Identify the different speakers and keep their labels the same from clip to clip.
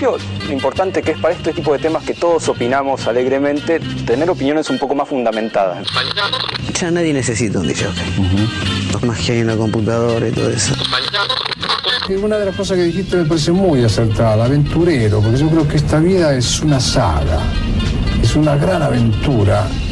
Speaker 1: Principio, lo importante que es para este tipo de temas que todos opinamos alegremente, tener opiniones un poco más fundamentadas.
Speaker 2: Ya nadie necesita un DJ. Más que hay en la computadora y todo eso.
Speaker 3: Una de las cosas que dijiste me parece muy acertada, aventurero, porque yo creo que esta vida es una saga, es una gran aventura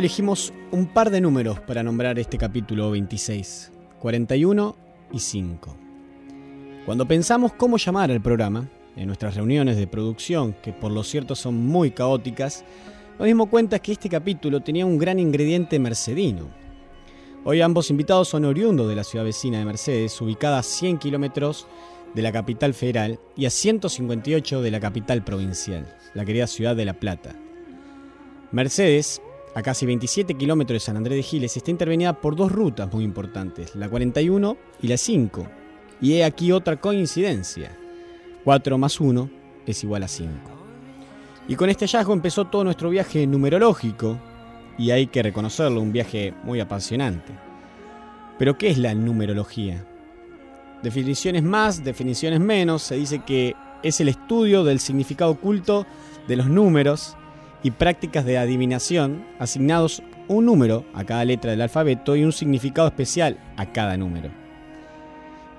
Speaker 4: Elegimos un par de números para nombrar este capítulo 26, 41 y 5. Cuando pensamos cómo llamar al programa, en nuestras reuniones de producción, que por lo cierto son muy caóticas, nos dimos cuenta que este capítulo tenía un gran ingrediente mercedino. Hoy ambos invitados son oriundos de la ciudad vecina de Mercedes, ubicada a 100 kilómetros de la capital federal y a 158 de la capital provincial, la querida ciudad de La Plata. Mercedes, a casi 27 kilómetros de San Andrés de Giles, está intervenida por dos rutas muy importantes, la 41 y la 5. Y he aquí otra coincidencia. 4 más 1 es igual a 5. Y con este hallazgo empezó todo nuestro viaje numerológico, y hay que reconocerlo, un viaje muy apasionante. Pero ¿qué es la numerología? Definiciones más, definiciones menos, se dice que es el estudio del significado oculto de los números y prácticas de adivinación asignados un número a cada letra del alfabeto y un significado especial a cada número.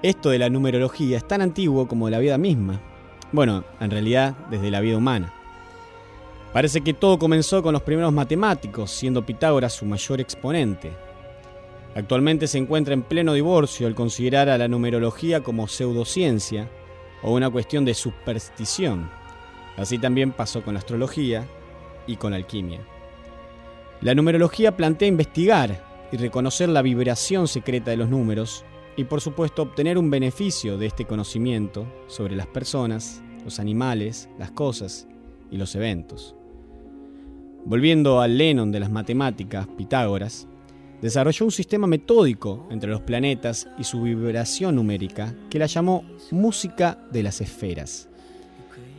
Speaker 4: Esto de la numerología es tan antiguo como la vida misma. Bueno, en realidad desde la vida humana. Parece que todo comenzó con los primeros matemáticos, siendo Pitágoras su mayor exponente. Actualmente se encuentra en pleno divorcio el considerar a la numerología como pseudociencia o una cuestión de superstición. Así también pasó con la astrología y con alquimia. La numerología plantea investigar y reconocer la vibración secreta de los números y por supuesto obtener un beneficio de este conocimiento sobre las personas, los animales, las cosas y los eventos. Volviendo al Lennon de las matemáticas, Pitágoras, desarrolló un sistema metódico entre los planetas y su vibración numérica que la llamó música de las esferas.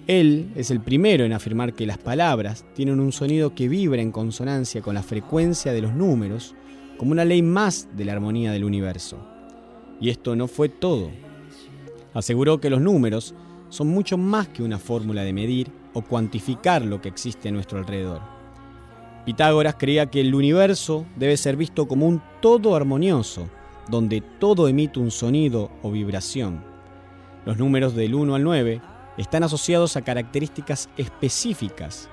Speaker 4: Él es el primero en afirmar que las palabras tienen un sonido que vibra en consonancia con la frecuencia de los números, como una ley más de la armonía del universo. Y esto no fue todo. Aseguró que los números son mucho más que una fórmula de medir o cuantificar lo que existe a nuestro alrededor. Pitágoras creía que el universo debe ser visto como un todo armonioso, donde todo emite un sonido o vibración. Los números del 1 al 9 están asociados a características específicas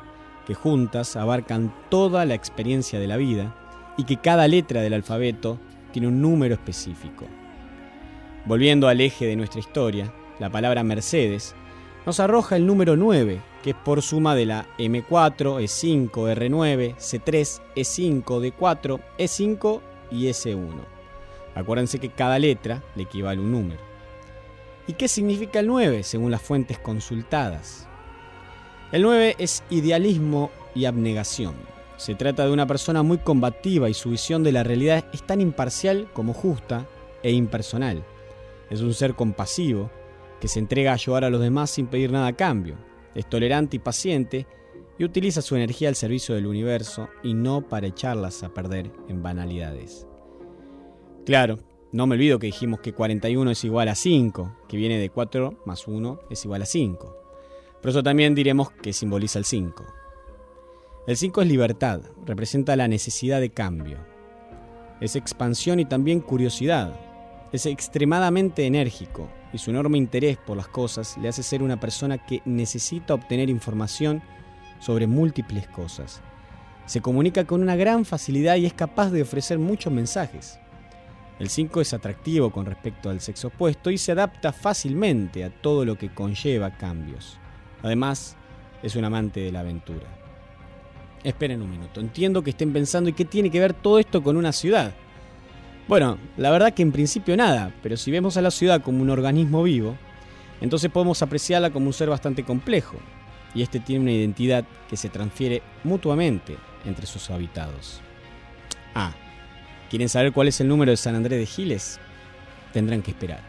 Speaker 4: que juntas abarcan toda la experiencia de la vida y que cada letra del alfabeto tiene un número específico. Volviendo al eje de nuestra historia, la palabra Mercedes nos arroja el número 9, que es por suma de la M4, E5, R9, C3, E5, D4, E5 y S1. Acuérdense que cada letra le equivale un número. ¿Y qué significa el 9 según las fuentes consultadas? El 9 es idealismo y abnegación. Se trata de una persona muy combativa y su visión de la realidad es tan imparcial como justa e impersonal. Es un ser compasivo que se entrega a ayudar a los demás sin pedir nada a cambio. Es tolerante y paciente y utiliza su energía al servicio del universo y no para echarlas a perder en banalidades. Claro, no me olvido que dijimos que 41 es igual a 5, que viene de 4 más 1 es igual a 5. Por eso también diremos que simboliza el 5. El 5 es libertad, representa la necesidad de cambio. Es expansión y también curiosidad. Es extremadamente enérgico y su enorme interés por las cosas le hace ser una persona que necesita obtener información sobre múltiples cosas. Se comunica con una gran facilidad y es capaz de ofrecer muchos mensajes. El 5 es atractivo con respecto al sexo opuesto y se adapta fácilmente a todo lo que conlleva cambios. Además, es un amante de la aventura. Esperen un minuto, entiendo que estén pensando ¿y qué tiene que ver todo esto con una ciudad? Bueno, la verdad que en principio nada, pero si vemos a la ciudad como un organismo vivo, entonces podemos apreciarla como un ser bastante complejo, y este tiene una identidad que se transfiere mutuamente entre sus habitados. Ah, ¿quieren saber cuál es el número de San Andrés de Giles? Tendrán que esperar.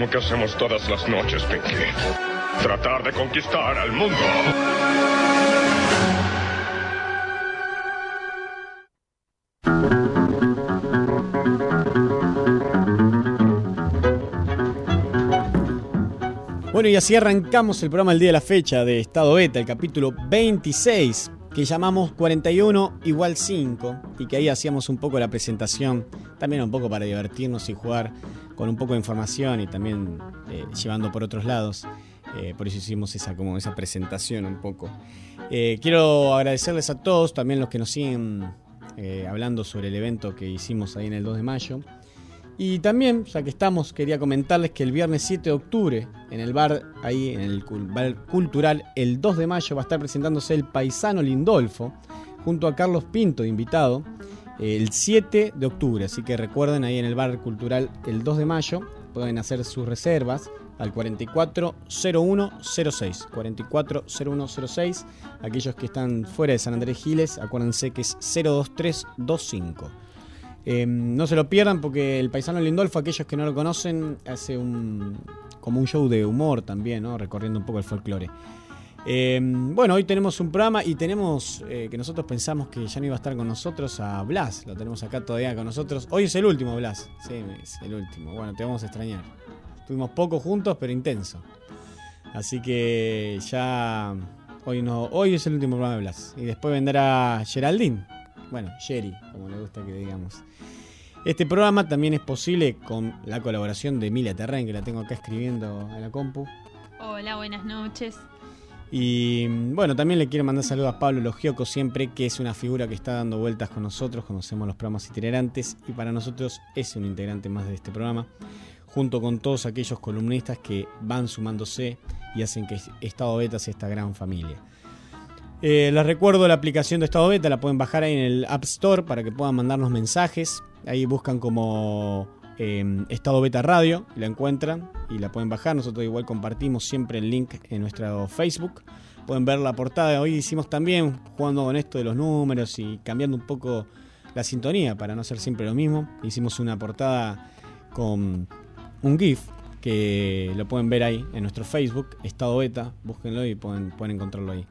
Speaker 5: Mismo que hacemos todas las noches, Pinky. Tratar de conquistar al mundo.
Speaker 4: Bueno, y así arrancamos el programa el día de la fecha de Estado Beta, el capítulo 26, que llamamos 41 igual 5, y que ahí hacíamos un poco la presentación, también un poco para divertirnos y jugar con un poco de información y también eh, llevando por otros lados. Eh, por eso hicimos esa, como esa presentación un poco. Eh, quiero agradecerles a todos, también los que nos siguen hablando sobre el evento que hicimos ahí en el 2 de mayo. Y también, ya que estamos, quería comentarles que el viernes 7 de octubre, en el bar, ahí en el bar cultural, el 2 de mayo va a estar presentándose el paisano Lindolfo, junto a Carlos Pinto, invitado, el 7 de octubre. Así que recuerden ahí en el bar cultural el 2 de mayo, pueden hacer sus reservas al 440106. 440106. Aquellos que están fuera de San Andrés Giles, acuérdense que es 02325. Em, no se lo pierdan porque el paisano Lindolfo, aquellos que no lo conocen, hace un como un show de humor también, ¿no? recorriendo un poco el folclore. Em, bueno, hoy tenemos un programa y tenemos eh, que nosotros pensamos que ya no iba a estar con nosotros a Blas. Lo tenemos acá todavía con nosotros. Hoy es el último, Blas. Sí, es el último. Bueno, te vamos a extrañar. Estuvimos poco juntos, pero intenso. Así que ya. Hoy, no, hoy es el último programa de Blas. Y después vendrá Geraldine. Bueno, Sherry, como le gusta que digamos. Este programa también es posible con la colaboración de Emilia Terren, que la tengo acá escribiendo en la compu.
Speaker 6: Hola, buenas noches.
Speaker 4: Y bueno, también le quiero mandar saludos a Pablo Logioco siempre, que es una figura que está dando vueltas con nosotros, conocemos los programas itinerantes y para nosotros es un integrante más de este programa, junto con todos aquellos columnistas que van sumándose y hacen que Estado Beta sea esta gran familia. Eh, les recuerdo la aplicación de Estado Beta, la pueden bajar ahí en el App Store para que puedan mandarnos mensajes. Ahí buscan como eh, Estado Beta Radio, la encuentran y la pueden bajar. Nosotros igual compartimos siempre el link en nuestro Facebook. Pueden ver la portada. Hoy hicimos también jugando con esto de los números y cambiando un poco la sintonía para no ser siempre lo mismo. Hicimos una portada con un GIF que lo pueden ver ahí en nuestro Facebook, Estado Beta. Búsquenlo y pueden, pueden encontrarlo ahí.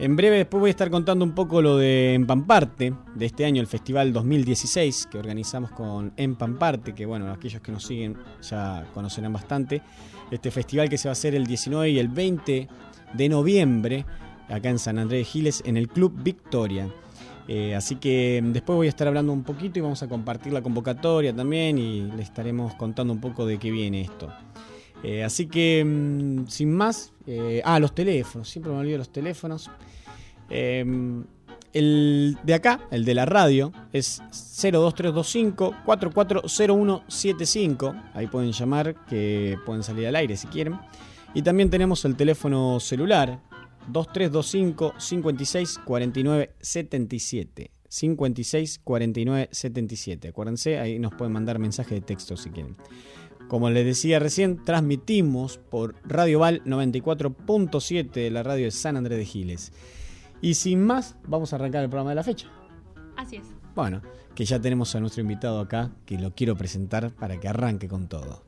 Speaker 4: En breve después voy a estar contando un poco lo de Empamparte, de este año, el Festival 2016 que organizamos con Empamparte, que bueno, aquellos que nos siguen ya conocerán bastante. Este festival que se va a hacer el 19 y el 20 de noviembre, acá en San Andrés de Giles, en el Club Victoria. Eh, así que después voy a estar hablando un poquito y vamos a compartir la convocatoria también y le estaremos contando un poco de qué viene esto. Eh, así que, mm, sin más, eh, ah, los teléfonos, siempre me olvido los teléfonos. Em, el de acá, el de la radio, es 02325 440175. Ahí pueden llamar, que pueden salir al aire si quieren. Y también tenemos el teléfono celular 2325 56 49 77. 56 49 77. Acuérdense, ahí nos pueden mandar mensaje de texto si quieren. Como les decía recién, transmitimos por Radio Val 94.7 la radio de San Andrés de Giles. Y sin más, vamos a arrancar el programa de la fecha.
Speaker 6: Así es.
Speaker 4: Bueno, que ya tenemos a nuestro invitado acá, que lo quiero presentar para que arranque con todo.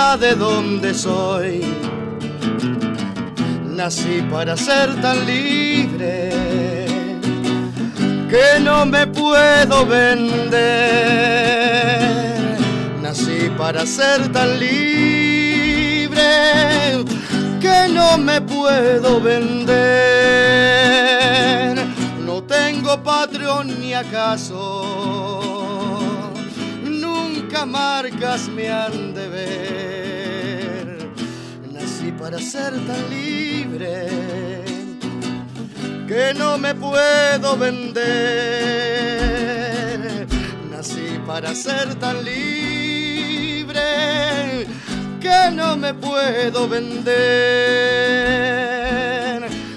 Speaker 7: De dónde soy. Nací para ser tan libre que no me puedo vender. Nací para ser tan libre que no me puedo vender. No tengo patrón ni acaso, nunca marcas me han para ser tan libre que no me puedo vender. Nací para ser tan libre que no me puedo vender.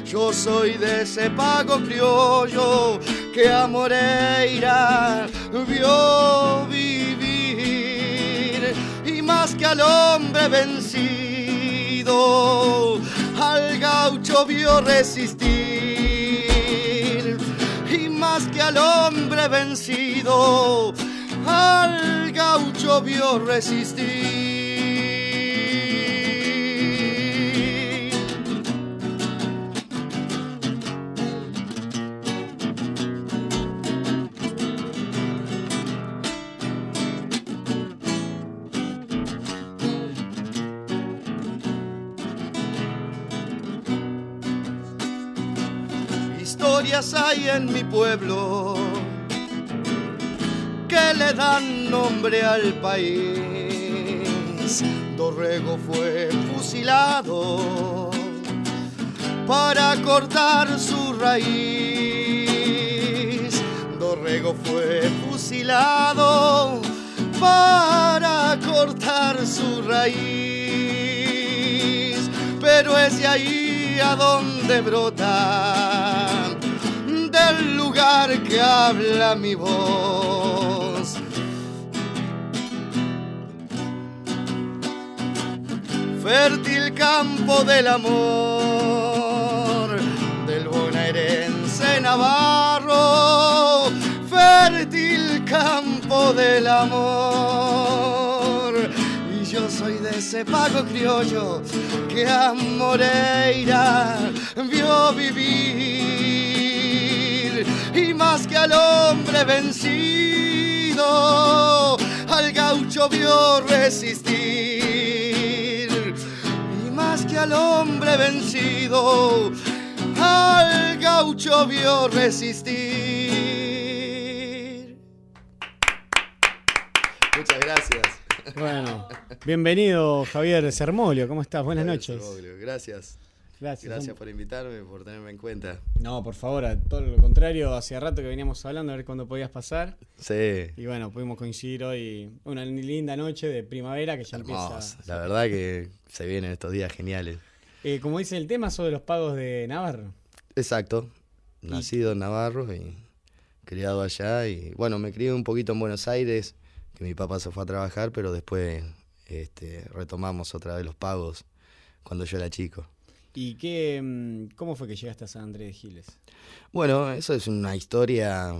Speaker 7: Yo soy de ese pago criollo que a Moreira vio vivir y más que al hombre al gaucho vio resistir y más que al hombre vencido, al gaucho vio resistir. Hay en mi pueblo que le dan nombre al país. Dorrego fue fusilado para cortar su raíz. Dorrego fue fusilado para cortar su raíz. Pero es de ahí a donde brota, del lugar que habla mi voz. Fértil campo del amor, del bonaerense navarro, fértil campo del amor. Y yo soy de ese pago criollo que a Moreira vio vivir. Y más que al hombre vencido, al gaucho vio resistir. Y más que al hombre vencido, al gaucho vio resistir. Muchas gracias.
Speaker 4: Bueno, bienvenido Javier Sermolio, ¿cómo estás? Buenas noches.
Speaker 7: Gracias.
Speaker 4: Gracias.
Speaker 7: Gracias por invitarme, por tenerme en cuenta.
Speaker 4: No, por favor, a todo lo contrario, hacía rato que veníamos hablando a ver cuándo podías pasar.
Speaker 7: Sí.
Speaker 4: Y bueno, pudimos coincidir hoy, una linda noche de primavera que ya
Speaker 7: Hermoso.
Speaker 4: empieza.
Speaker 7: La verdad que se vienen estos días geniales.
Speaker 4: Eh, como dice el tema, sobre los pagos de Navarro.
Speaker 7: Exacto. Nacido en Navarro y criado allá. Y bueno, me crié un poquito en Buenos Aires, que mi papá se fue a trabajar, pero después este, retomamos otra vez los pagos cuando yo era chico.
Speaker 4: ¿Y qué, mm, cómo fue que llegaste a San Andrés de Giles?
Speaker 7: Bueno, eso es una historia.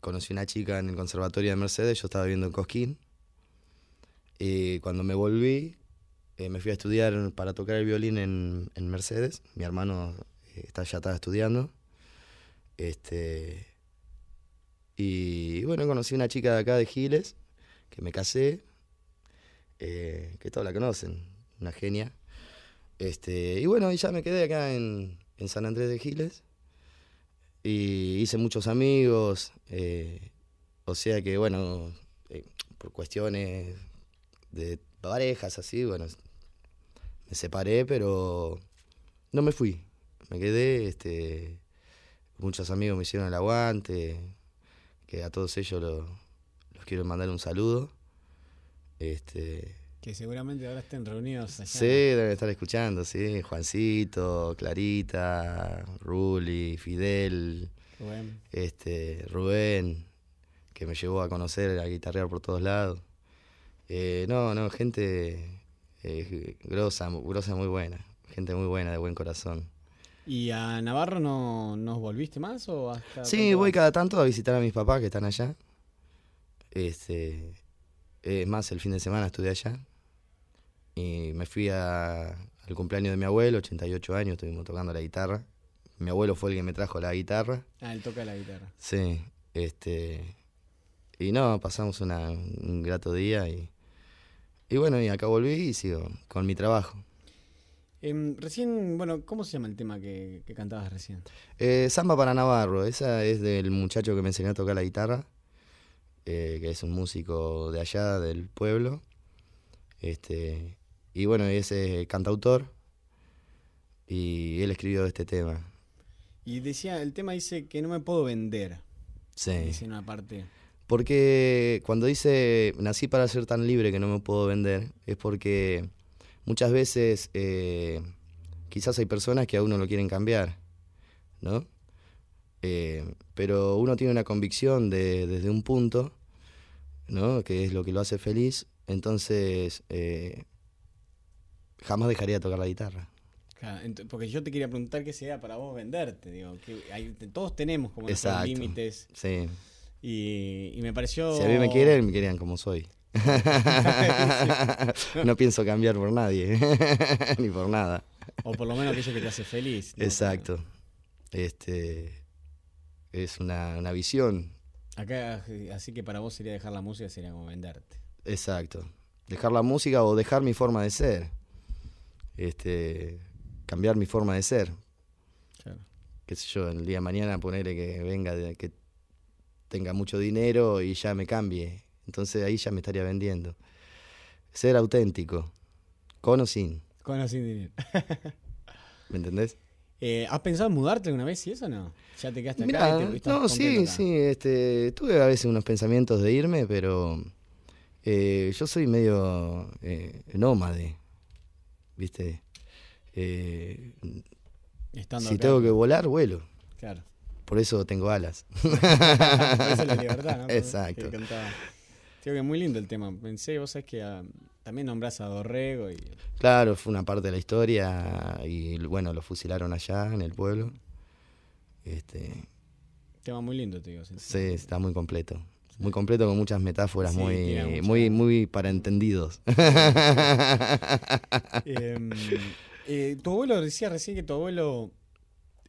Speaker 7: Conocí una chica en el conservatorio de Mercedes, yo estaba viviendo en Cosquín. Y cuando me volví, eh, me fui a estudiar para tocar el violín en, en Mercedes. Mi hermano eh, está, ya estaba estudiando. Este, y bueno, conocí una chica de acá de Giles, que me casé, eh, que todos la conocen, una genia. Este, y bueno, y ya me quedé acá en, en San Andrés de Giles. Y hice muchos amigos. eh, o sea que, bueno, eh, por cuestiones de parejas así, bueno, me separé, pero no me fui. Me quedé, este, muchos amigos me hicieron el aguante, que a todos ellos lo- los quiero mandar un saludo. Este,
Speaker 4: Que seguramente ahora estén reunidos allá.
Speaker 7: Sí, deben estar escuchando, sí. Juancito, Clarita, Ruli, Fidel,
Speaker 4: Rubén.
Speaker 7: este, Rubén, que me llevó a conocer, a guitarrear por todos lados. Eh, no, no, gente eh, grosa, grosa muy buena. Gente muy buena, de buen corazón.
Speaker 4: ¿Y a Navarro no nos volviste más o hasta
Speaker 7: Sí, voy cada tanto a visitar a mis papás que están allá. Este, es más, el fin de semana estuve allá. Y me fui a- al cumpleaños de mi abuelo, 88 años, estuvimos tocando la guitarra. Mi abuelo fue el que me trajo la guitarra.
Speaker 4: Ah, él toca la guitarra.
Speaker 7: Sí, este. Y no, pasamos una- un grato día y. Y bueno, y acá volví y sigo con mi trabajo.
Speaker 4: Em, recién, bueno, ¿cómo se llama el tema que, que cantabas recién?
Speaker 7: Eh, Samba para Navarro, esa es del muchacho que me enseñó a tocar la guitarra, eh, que es un músico de allá, del pueblo. Este, y bueno, es eh, cantautor y él escribió este tema.
Speaker 4: Y decía, el tema dice que no me puedo vender.
Speaker 7: Sí.
Speaker 4: Dice una parte.
Speaker 7: Porque cuando dice nací para ser tan libre que no me puedo vender, es porque muchas veces eh, quizás hay personas que a uno lo quieren cambiar, ¿no? Eh, pero uno tiene una convicción de, desde un punto, ¿no? Que es lo que lo hace feliz, entonces eh, jamás dejaría de tocar la guitarra.
Speaker 4: Claro, porque yo te quería preguntar qué sería para vos venderte, digo, que hay- todos tenemos como
Speaker 7: Exacto.
Speaker 4: límites
Speaker 7: Sí.
Speaker 4: y, y me pareció...
Speaker 7: Si a mí me quieren, me querían como soy. no pienso cambiar por nadie, ni por nada.
Speaker 4: O por lo menos aquello que te hace feliz. ¿no?
Speaker 7: Exacto. Este es una, una visión.
Speaker 4: Acá, así que para vos sería dejar la música, sería como venderte.
Speaker 7: Exacto. Dejar la música o dejar mi forma de ser. Este, cambiar mi forma de ser.
Speaker 4: Claro.
Speaker 7: Qué sé yo, el día de mañana ponerle que venga, de- que tenga mucho dinero y ya me cambie. Entonces ahí ya me estaría vendiendo. Ser auténtico, con o sin.
Speaker 4: Con o sin dinero.
Speaker 7: ¿Me entendés?
Speaker 4: Eh, ¿Has pensado en mudarte alguna vez y eso no? ¿Ya te quedaste acá
Speaker 7: Mirá,
Speaker 4: y te estás
Speaker 7: no, sí,
Speaker 4: acá?
Speaker 7: sí, este, tuve a veces unos pensamientos de irme, pero eh, yo soy medio eh, nómade, ¿viste? Eh, si
Speaker 4: acá.
Speaker 7: tengo que volar, vuelo.
Speaker 4: Claro.
Speaker 7: Por eso tengo alas.
Speaker 4: Por eso la libertad, ¿no?
Speaker 7: Exacto.
Speaker 4: Digo que es muy lindo el tema. Pensé, vos sabés que ah, también nombrás a Dorrego y
Speaker 7: Claro, fue una parte de la historia y bueno, lo fusilaron allá en el pueblo. Este,
Speaker 4: tema muy lindo, te digo. sí,
Speaker 7: está muy completo. Muy completo con muchas metáforas
Speaker 4: Sí,
Speaker 7: muy,
Speaker 4: mucha-
Speaker 7: muy, muy para entendidos.
Speaker 4: Em, eh, tu abuelo decía recién que tu abuelo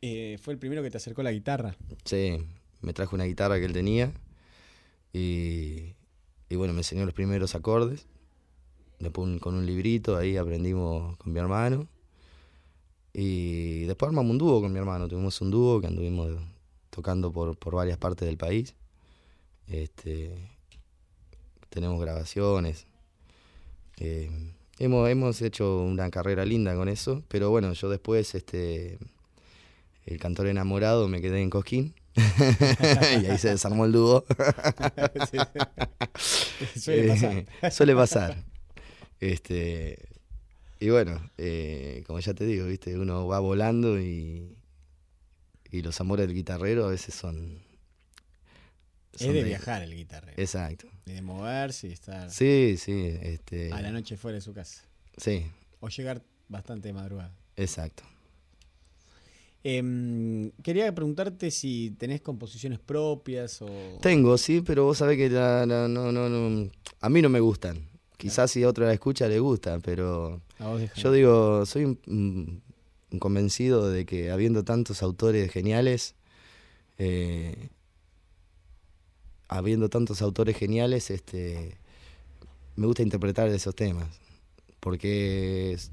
Speaker 4: eh, fue el primero que te acercó la guitarra.
Speaker 7: Sí, me trajo una guitarra que él tenía y, y bueno, me enseñó los primeros acordes. Después con un librito ahí aprendimos con mi hermano. Y después armamos un dúo con mi hermano. Tuvimos un dúo que anduvimos tocando por, por varias partes del país. Este, tenemos grabaciones. Eh, hemos, hemos hecho una carrera linda con eso. Pero bueno, yo después, este, el cantor enamorado, me quedé en Cosquín. y ahí se desarmó el dúo.
Speaker 4: Sí. Suele pasar.
Speaker 7: Eh, suele pasar. Este, y bueno, eh, como ya te digo, viste, uno va volando y, y los amores del guitarrero a veces son.
Speaker 4: Es de viajar el guitarrero.
Speaker 7: Exacto.
Speaker 4: Y de moverse y estar
Speaker 7: Sí, sí. Este,
Speaker 4: a la noche fuera de su casa.
Speaker 7: Sí,
Speaker 4: O llegar bastante de madrugada.
Speaker 7: exacto.
Speaker 4: Em, quería preguntarte si tenés composiciones propias o...
Speaker 7: Tengo, sí, pero vos sabés que la- la- no, no, no, a mí no me gustan. Quizás si a otra la escucha le gusta, pero
Speaker 4: A vos
Speaker 7: yo digo, soy un convencido de que habiendo tantos autores geniales, eh, habiendo tantos autores geniales, este, me gusta interpretar esos temas. Porque es-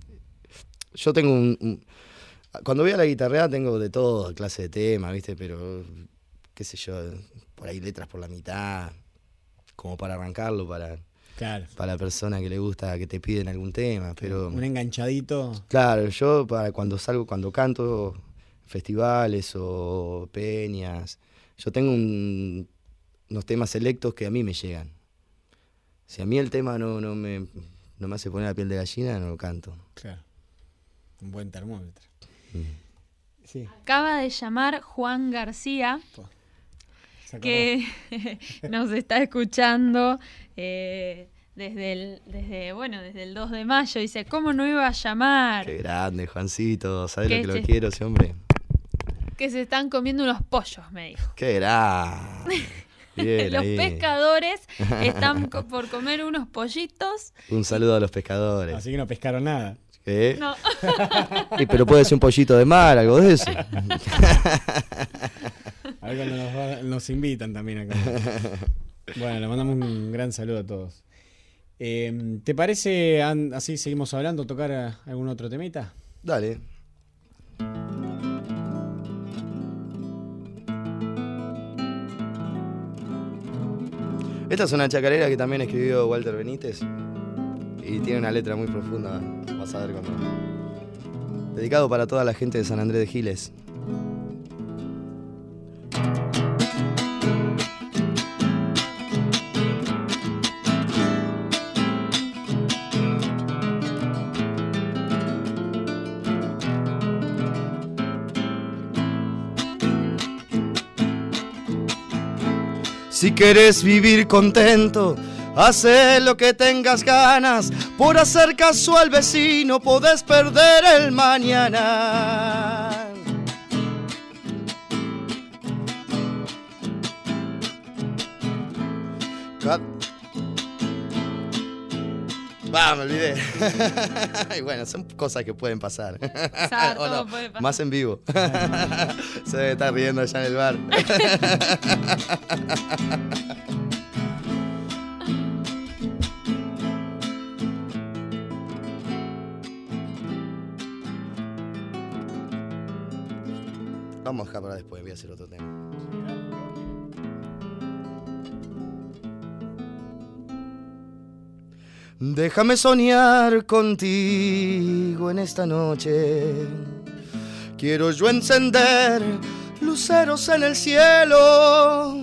Speaker 7: yo tengo un, un- Cuando voy a la guitarra tengo de todo, clase de temas, ¿viste? Pero, qué sé yo, por ahí letras por la mitad, como para arrancarlo, para,
Speaker 4: Claro.
Speaker 7: para la persona que le gusta, que te piden algún tema. Pero,
Speaker 4: Un enganchadito.
Speaker 7: claro, yo para cuando salgo, cuando canto festivales o peñas, yo tengo un- unos temas selectos que a mí me llegan. Si a mí el tema no, no, me, no me hace poner la piel de gallina, no lo canto.
Speaker 4: Claro. Un buen termómetro. Sí.
Speaker 6: Acaba de llamar Juan García, que nos está escuchando eh, desde el, desde, bueno, desde el 2 de mayo. Dice, ¿cómo no iba a llamar?
Speaker 7: Qué grande, Juancito, ¿sabes lo
Speaker 6: Que
Speaker 7: lo quiero ese hombre?
Speaker 6: Que se están comiendo unos pollos, me dijo.
Speaker 7: Qué grande. Bien
Speaker 6: Los
Speaker 7: ahí.
Speaker 6: pescadores están co- por comer unos pollitos.
Speaker 7: Un saludo a los pescadores.
Speaker 4: Así que no pescaron nada.
Speaker 7: ¿Qué?
Speaker 6: No.
Speaker 7: Y, pero puede ser un pollito de mar, algo de eso.
Speaker 4: A ver cuando nos, va- nos invitan también acá. Bueno, le mandamos un gran saludo a todos. Eh, ¿Te parece, an- así seguimos hablando, tocar a- algún otro temita?
Speaker 7: Dale. Esta es una chacarera que también escribió Walter Benítez y tiene una letra muy profunda, vas a ver cuando... Dedicado para toda la gente de San Andrés de Giles. Si quieres vivir contento, hace lo que tengas ganas. Por hacer caso al vecino, podés perder el mañana. Va, me olvidé. y bueno, son cosas que pueden pasar.
Speaker 6: Pasar,
Speaker 7: O
Speaker 6: todo
Speaker 7: no,
Speaker 6: puede pasar.
Speaker 7: Más en vivo. Se debe estar riendo allá en el bar. Vamos a dejar para después, voy a hacer otro tema. Déjame soñar contigo en esta noche. Quiero yo encender luceros en el cielo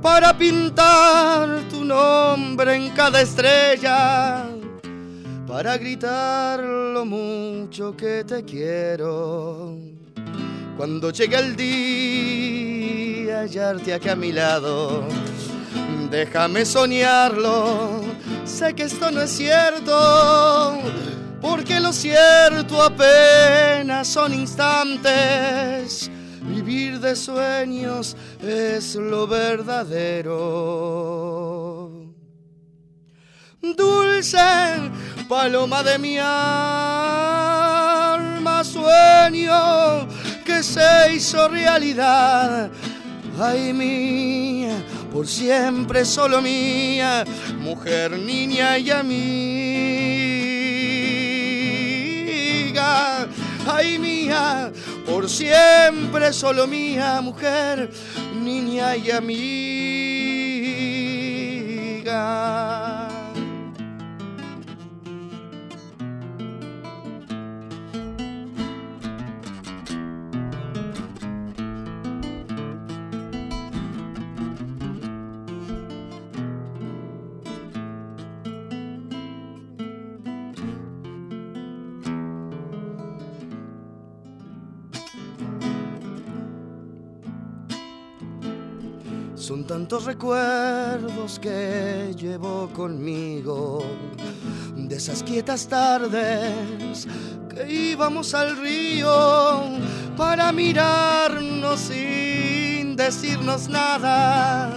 Speaker 7: para pintar tu nombre en cada estrella, para gritar lo mucho que te quiero. Cuando llegue el día, hallarte aquí a mi lado, déjame soñarlo. Sé que esto no es cierto, porque lo cierto apenas son instantes. Vivir de sueños es lo verdadero. Dulce paloma de mi alma, sueño que se hizo realidad. Ay mía, por siempre solo mía, mujer, niña y amiga. Ay mía, por siempre solo mía, mujer, niña y amiga. Tantos recuerdos que llevo conmigo de esas quietas tardes que íbamos al río para mirarnos sin decirnos nada,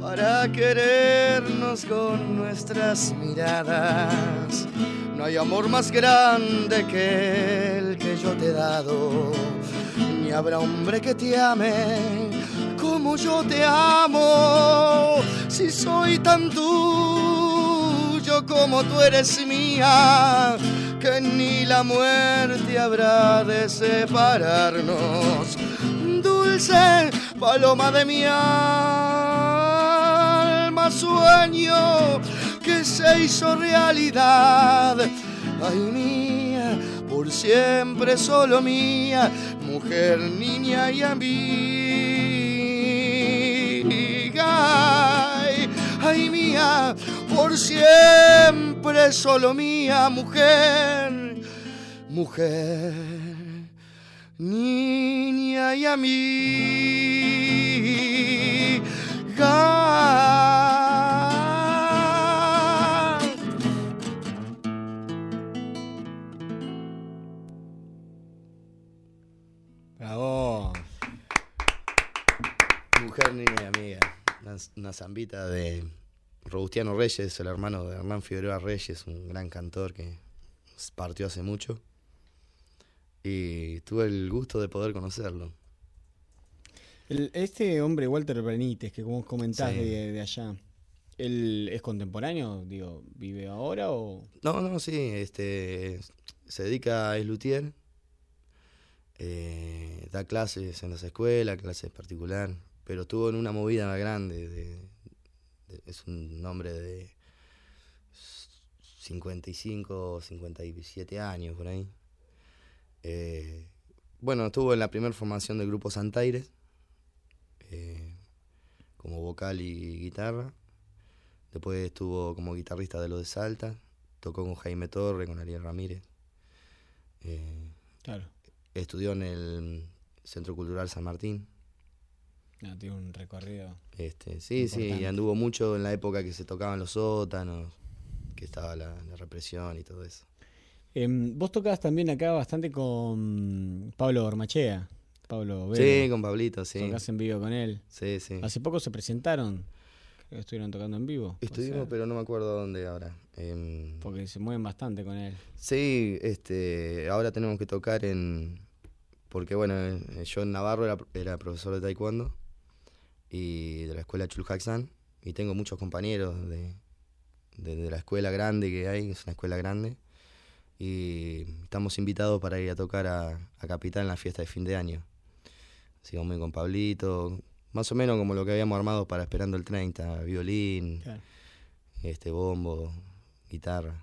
Speaker 7: para querernos con nuestras miradas. No hay amor más grande que el que yo te he dado, ni habrá hombre que te ame como yo te amo, si soy tan tuyo como tú eres mía, que ni la muerte habrá de separarnos. Dulce paloma de mi alma, sueño que se hizo realidad. Ay mía, por siempre solo mía, mujer, niña y amiga. Por siempre solo mía, mujer, mujer, niña y amiga.
Speaker 4: Bravo.
Speaker 7: Mujer, niña y amiga. Una zambita de Robustiano Reyes, el hermano de Hernán Figueroa Reyes, un gran cantor que partió hace mucho. Y tuve el gusto de poder conocerlo.
Speaker 4: El- este hombre, Walter Benítez, que como comentás
Speaker 7: Sí.
Speaker 4: de, de allá, ¿él es contemporáneo? Digo, ¿vive ahora o...?
Speaker 7: No, no, sí, este. se dedica a luthier, eh, da clases en las escuelas, clases particular, pero estuvo en una movida grande, de, de- es un hombre de 55, 57 años por ahí. Eh, bueno, estuvo en la primera formación del grupo Santaires, eh, como vocal y guitarra. Después estuvo como guitarrista de los de Salta, tocó con Jaime Torre, con Ariel Ramírez. Eh,
Speaker 4: Claro.
Speaker 7: Estudió en el Centro Cultural San Martín.
Speaker 4: No, tiene un recorrido.
Speaker 7: Este, sí, sí,
Speaker 4: Importante.
Speaker 7: y anduvo mucho en la época que se tocaban los sótanos, que estaba la, la represión y todo eso.
Speaker 4: Em, vos tocabas también acá bastante con Pablo Ormachea. Pablo.
Speaker 7: Sí, con Pablito, sí.
Speaker 4: Tocás en vivo con él.
Speaker 7: Sí, sí.
Speaker 4: Hace poco se presentaron. Estuvieron tocando en vivo.
Speaker 7: Estuvimos, pero no me acuerdo dónde ahora. Em,
Speaker 4: Porque se mueven bastante con él.
Speaker 7: Sí, este, ahora tenemos que tocar en... Porque bueno, eh, yo en Navarro era, era profesor de taekwondo y de la escuela Chulhaxan y tengo muchos compañeros de, de, de la escuela grande que hay, es una escuela grande, y estamos invitados para ir a tocar a, a Capital en la fiesta de fin de año. Así ir con Pablito, más o menos como lo que habíamos armado para Esperando el 30, violín,
Speaker 4: Claro.
Speaker 7: este bombo, guitarra.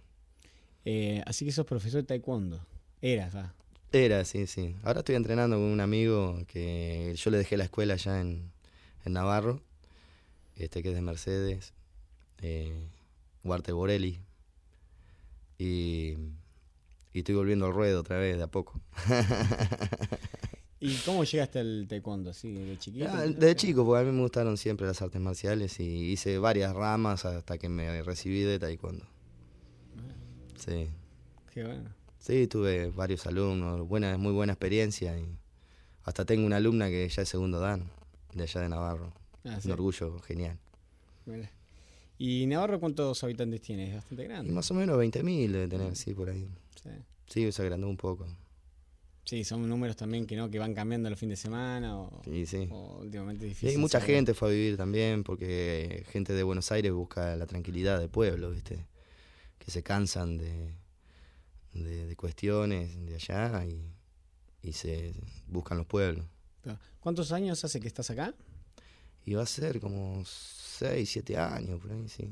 Speaker 4: Eh, así que sos profesor de taekwondo. Eras, va.
Speaker 7: Era, sí, sí. Ahora estoy entrenando con un amigo que yo le dejé la escuela allá en, en Navarro, este que es de Mercedes, eh, Huarte Borelli. Y, y estoy volviendo al ruedo otra vez, de a poco.
Speaker 4: ¿Y cómo llegaste al taekwondo? ¿Así de chiquito?
Speaker 7: Ah, Desde chico, porque a mí me gustaron siempre las artes marciales y hice varias ramas hasta que me recibí de taekwondo. Sí.
Speaker 4: Qué bueno.
Speaker 7: Sí, tuve varios alumnos, buena, muy buena experiencia y hasta tengo una alumna que ya es segundo dan, de allá de Navarro.
Speaker 4: Ah, sí.
Speaker 7: Un orgullo genial.
Speaker 4: ¿Y Navarro cuántos habitantes tiene? Es bastante grande.
Speaker 7: Y más o menos 20.000 debe tener, sí, por ahí.
Speaker 4: Sí.
Speaker 7: Sí, se agrandó un poco.
Speaker 4: Sí, son números también que no que van cambiando los fines de semana o,
Speaker 7: Sí, sí.
Speaker 4: o últimamente es
Speaker 7: Y
Speaker 4: difícil.
Speaker 7: hay mucha
Speaker 4: saber.
Speaker 7: gente fue a vivir también porque gente de Buenos Aires busca la tranquilidad del pueblo, ¿viste? Que se cansan de, de, de cuestiones de allá y, y se buscan los pueblos.
Speaker 4: ¿Cuántos años hace que estás acá?
Speaker 7: Y va a ser como 6, 7 años, por ahí, sí.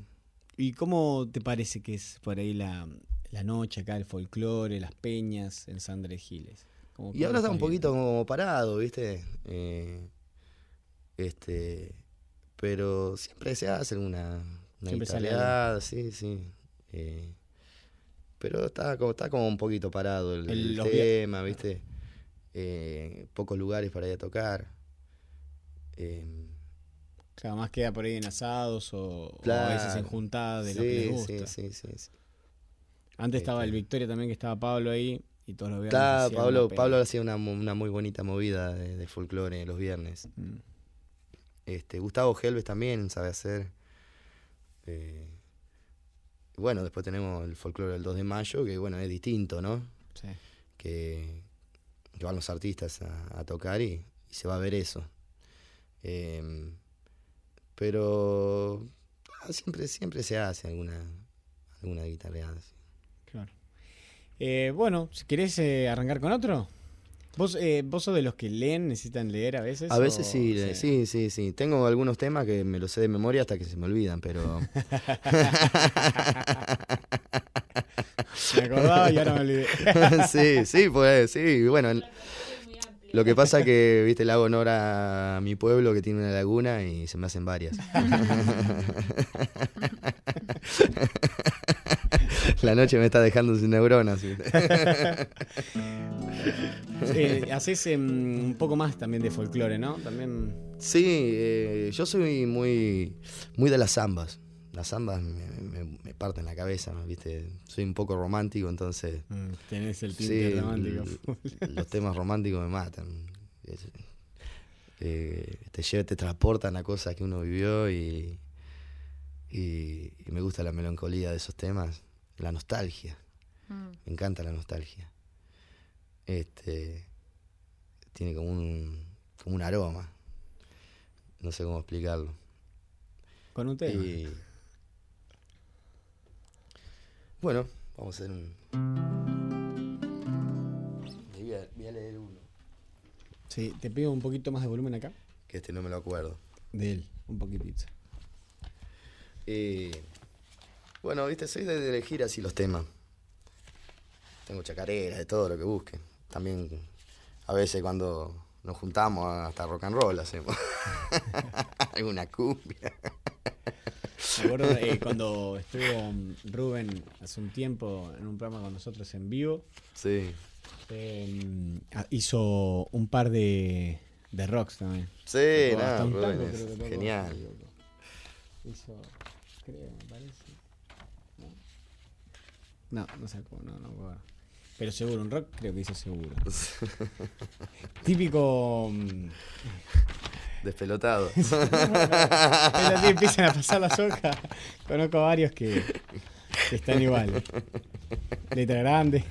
Speaker 4: ¿Y cómo te parece que es por ahí la, la noche acá, el folclore, las peñas en San Andrés Giles? ¿Cómo-
Speaker 7: Y ahora está un poquito como parado, ¿viste? Eh, este, pero siempre se hace una, una
Speaker 4: Siempre
Speaker 7: sí, sí. Eh, pero está como, está como un poquito parado el,
Speaker 4: El-
Speaker 7: tema, ¿viste? Eh, pocos lugares para ir a tocar. Eh,
Speaker 4: Claro, más queda por ahí en asados o, o a veces en juntadas de lo que
Speaker 7: Sí,
Speaker 4: les gusta.
Speaker 7: sí, sí, sí, sí.
Speaker 4: Antes estaba el
Speaker 7: Este.
Speaker 4: Victoria también, que estaba Pablo ahí y todos los viernes.
Speaker 7: Claro, Pablo. Pablo hacía una, mu- una muy bonita movida de, de folclore los viernes.
Speaker 4: Mm.
Speaker 7: Este, Gustavo Helves también sabe hacer. Eh, bueno, después tenemos el folclore del 2 de mayo, que bueno, es distinto, ¿no?
Speaker 4: Sí.
Speaker 7: Que, que van los artistas a, a tocar y, y se va a ver eso. Em, pero ah, siempre, siempre se hace alguna, alguna guitarreada. sí.
Speaker 4: Claro. Eh, bueno, si querés eh, arrancar con otro. ¿Vos, eh, ¿Vos sos de los que leen, necesitan leer a veces?
Speaker 7: A veces
Speaker 4: o-
Speaker 7: sí, le- sí, sí, sí. Tengo algunos temas que me los sé de memoria hasta que se me olvidan, pero...
Speaker 4: Me acordaba y ahora me olvidé.
Speaker 7: sí, sí, pues sí. Bueno, lo que pasa que, viste, le hago honor a mi pueblo que tiene una laguna y se me hacen varias. La noche me está dejando sin neuronas.
Speaker 4: Eh, haces em, un poco más también de folclore, ¿no? También.
Speaker 7: Sí, eh, yo soy muy, muy de las zambas. Las zambas me, me- me parten la cabeza, ¿viste? Soy un poco romántico, entonces...
Speaker 4: Mm, tenés el tinte
Speaker 7: sí,
Speaker 4: romántico.
Speaker 7: l- Los temas románticos me matan. Eh, te, lleva- te transportan a cosas que uno vivió y, y, y me gusta la melancolía de esos temas, la nostalgia.
Speaker 6: Mm.
Speaker 7: Me encanta la nostalgia. Este tiene como un como un aroma. No sé cómo explicarlo.
Speaker 4: Con un tema.
Speaker 7: Y- bueno, vamos a hacer un. Voy a, voy a, leer uno.
Speaker 4: Sí, te pido un poquito más de volumen acá.
Speaker 7: Que este no me lo acuerdo.
Speaker 4: De él, un poquitito.
Speaker 7: Eh, bueno, viste, soy de elegir así los temas. Tengo chacareras, de todo lo que busque. También a veces cuando nos juntamos hasta rock and roll hacemos. Alguna cumbia.
Speaker 4: Me acuerdo eh, cuando estuvo Rubén hace un tiempo en un programa con nosotros en vivo.
Speaker 7: Sí.
Speaker 4: eh, hizo un par de, de rocks también.
Speaker 7: Sí, nada,
Speaker 4: un
Speaker 7: Rubén
Speaker 4: tango,
Speaker 7: es
Speaker 4: creo que tocó,
Speaker 7: genial.
Speaker 4: no. Hizo, creo, me parece. No, no, no sacó, no, no me acuerdo. Pero seguro, un rock creo que hizo seguro. Típico. mm,
Speaker 7: Despelotado.
Speaker 4: Pero así empiezan a pasar las hojas. Conozco varios que, que están iguales. Letra grande.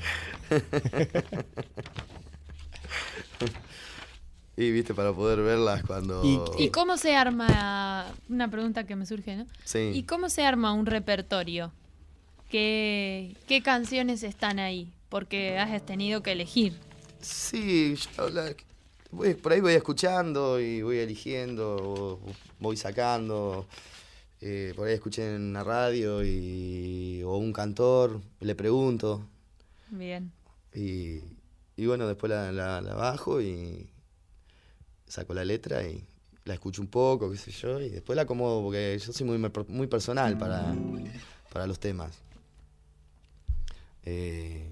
Speaker 7: y viste, para poder verlas cuando.
Speaker 6: ¿Y cómo se arma? Una pregunta que me surge, ¿no?
Speaker 7: Sí.
Speaker 6: ¿Y cómo se arma un repertorio? ¿Qué, qué canciones están ahí? Porque has tenido que elegir.
Speaker 7: Sí, yo la- voy- por ahí voy escuchando y voy eligiendo, voy sacando. eh, por ahí escuché en la radio y, o un cantor, le pregunto.
Speaker 6: Bien.
Speaker 7: Y, y bueno, después la, la, la bajo y saco la letra y la escucho un poco, qué sé yo, y después la acomodo porque yo soy muy, muy personal para, para los temas. Eh,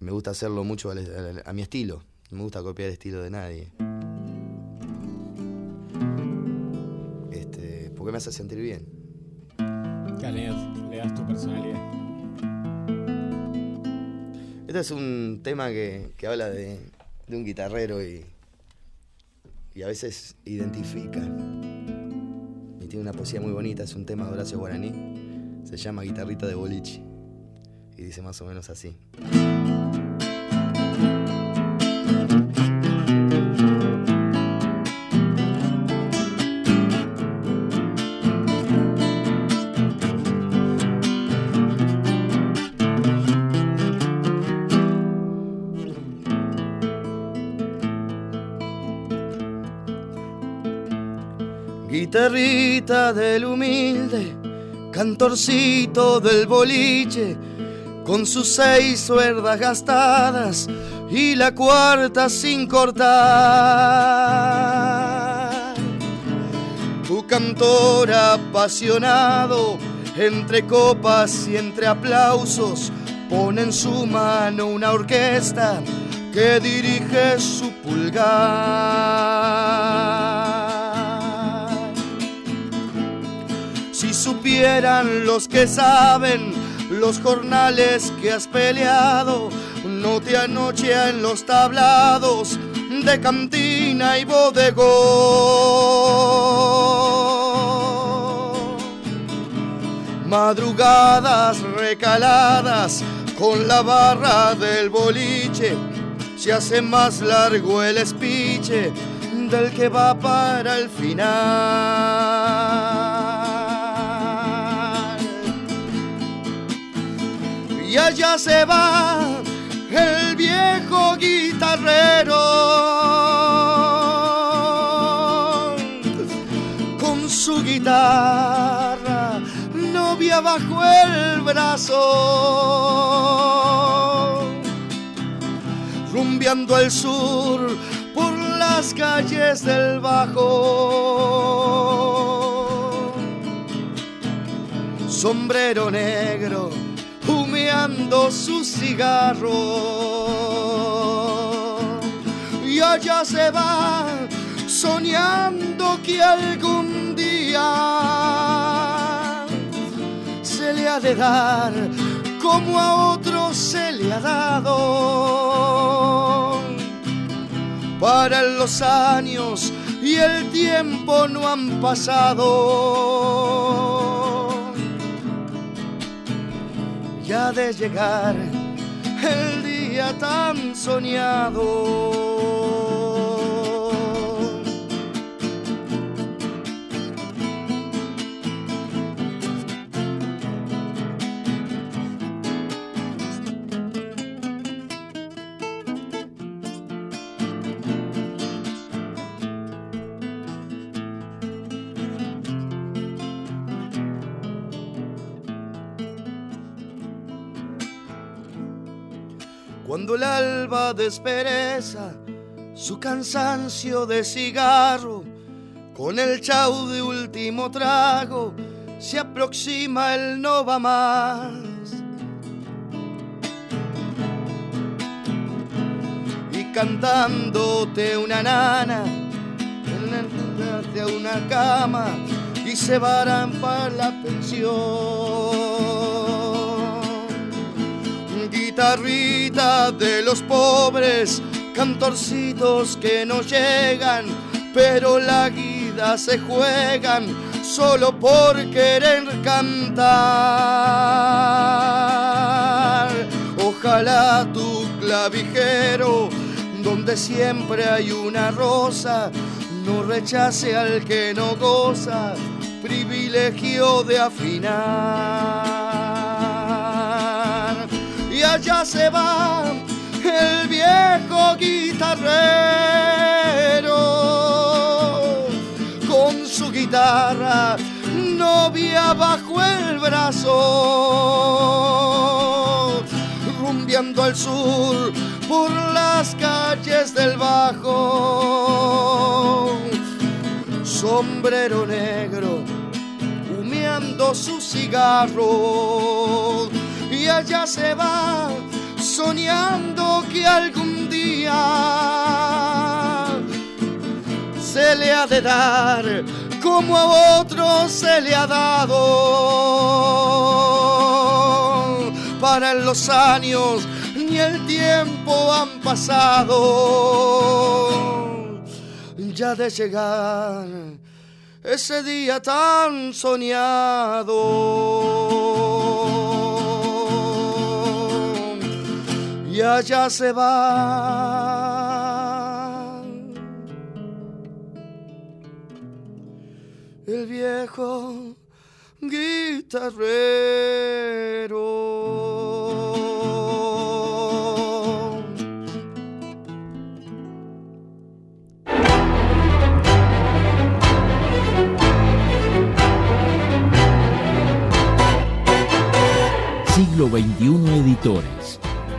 Speaker 7: me gusta hacerlo mucho a, mi estilo, no me gusta copiar el estilo de nadie. Este, porque me hace sentir bien.
Speaker 4: Claro, le das, le das tu personalidad.
Speaker 7: Este es un tema que, que habla de, de un guitarrero y, y a veces identifica. Y tiene una poesía muy bonita, es un tema de Horacio Guaraní. Se llama Guitarrita de Boliche. Y dice más o menos así. Cantorcito del boliche, con sus seis suerdas gastadas y la cuarta sin cortar. Tu cantor apasionado, entre copas y entre aplausos, pone en su mano una orquesta que dirige su pulgar. Supieran los que saben los jornales que has peleado, no te anochea en los tablados de cantina y bodegón. Madrugadas recaladas con la barra del boliche, se hace más largo el espiche del que va para el final. Y allá se va el viejo guitarrero con su guitarra novia bajo el brazo, rumbeando al sur por las calles del Bajo. Sombrero negro, humeando su cigarro. Y allá se va, soñando que algún día se le ha de dar como a otros se le ha dado. Para los años y el tiempo no han pasado. Ya de llegar el día tan soñado. Cuando el alba despereza su cansancio de cigarro, con el chau de último trago, se aproxima el no va más. Y cantándote una nana, de una cama y se varan para la pensión. Guitarrita de los pobres, cantorcitos que no llegan, pero la guida se juegan solo por querer cantar. Ojalá tu clavijero, donde siempre hay una rosa, no rechace al que no goza privilegio de afinar. Y allá se va el viejo guitarrero con su guitarra novia bajo el brazo, rumbeando al sur por las calles del Bajo. Sombrero negro, humeando su cigarro, y allá se va soñando que algún día se le ha de dar como a otros se le ha dado. Para los años ni el tiempo han pasado. Ya de llegar ese día tan soñado. Y allá se va el viejo guitarrero.
Speaker 8: Siglo XXI Editores.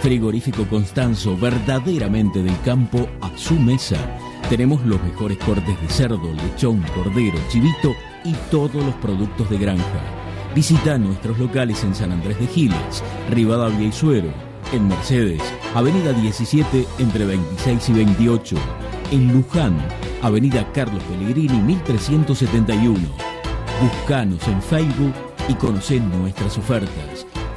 Speaker 8: Frigorífico Constanzo, verdaderamente del campo a su mesa. Tenemos los mejores cortes de cerdo, lechón, cordero, chivito y todos los productos de granja. Visita nuestros locales en San Andrés de Giles, Rivadavia y Suero, en Mercedes, Avenida 17 entre 26 y 28, en Luján, Avenida Carlos Pellegrini 1371. Buscanos en Facebook y conocen nuestras ofertas.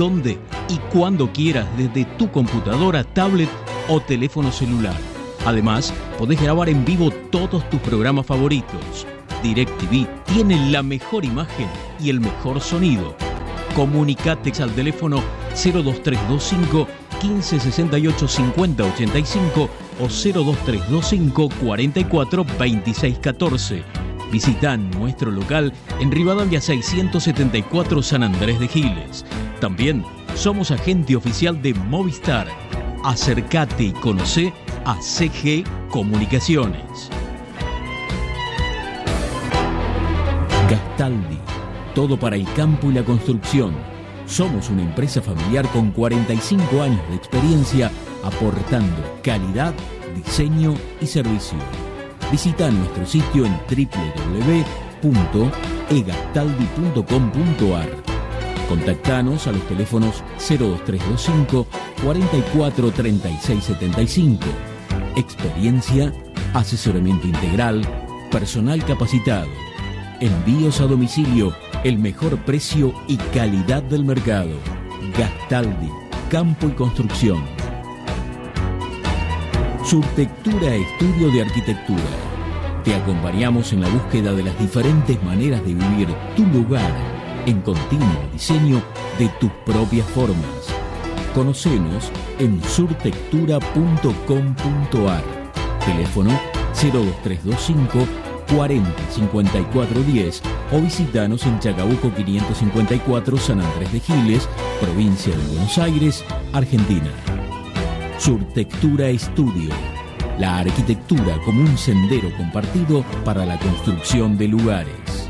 Speaker 8: donde y cuando quieras desde tu computadora, tablet o teléfono celular. Además, podés grabar en vivo todos tus programas favoritos. DirecTV tiene la mejor imagen y el mejor sonido. Comunicate al teléfono 02325 1568 5085 o 02325 44 26 14. Visita nuestro local en Rivadavia 674 San Andrés de Giles. También somos agente oficial de Movistar. Acercate y conoce a CG Comunicaciones. Gastaldi, todo para el campo y la construcción. Somos una empresa familiar con 45 años de experiencia aportando calidad, diseño y servicio. Visita nuestro sitio en www.egastaldi.com.ar. Contactanos a los teléfonos 02325 44 36 75. Experiencia, asesoramiento integral, personal capacitado, envíos a domicilio, el mejor precio y calidad del mercado. Gastaldi, Campo y Construcción. Subtectura Estudio de Arquitectura. Te acompañamos en la búsqueda de las diferentes maneras de vivir tu lugar en continuo diseño de tus propias formas. Conocenos en surtectura.com.ar. Teléfono 02325 40 54 10 o visitanos en Chacabuco 554 San Andrés de Giles, provincia de Buenos Aires, Argentina. Surtectura Estudio. La arquitectura como un sendero compartido para la construcción de lugares.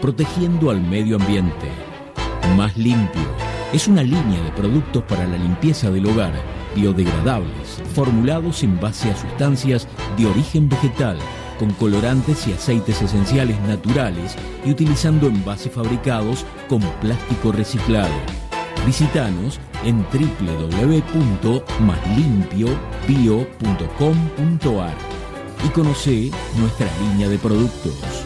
Speaker 8: protegiendo al medio ambiente. Más limpio. Es una línea de productos para la limpieza del hogar, biodegradables, formulados en base a sustancias de origen vegetal, con colorantes y aceites esenciales naturales y utilizando envases fabricados con plástico reciclado. Visítanos en www.maslimpiobio.com.ar y conoce nuestra línea de productos.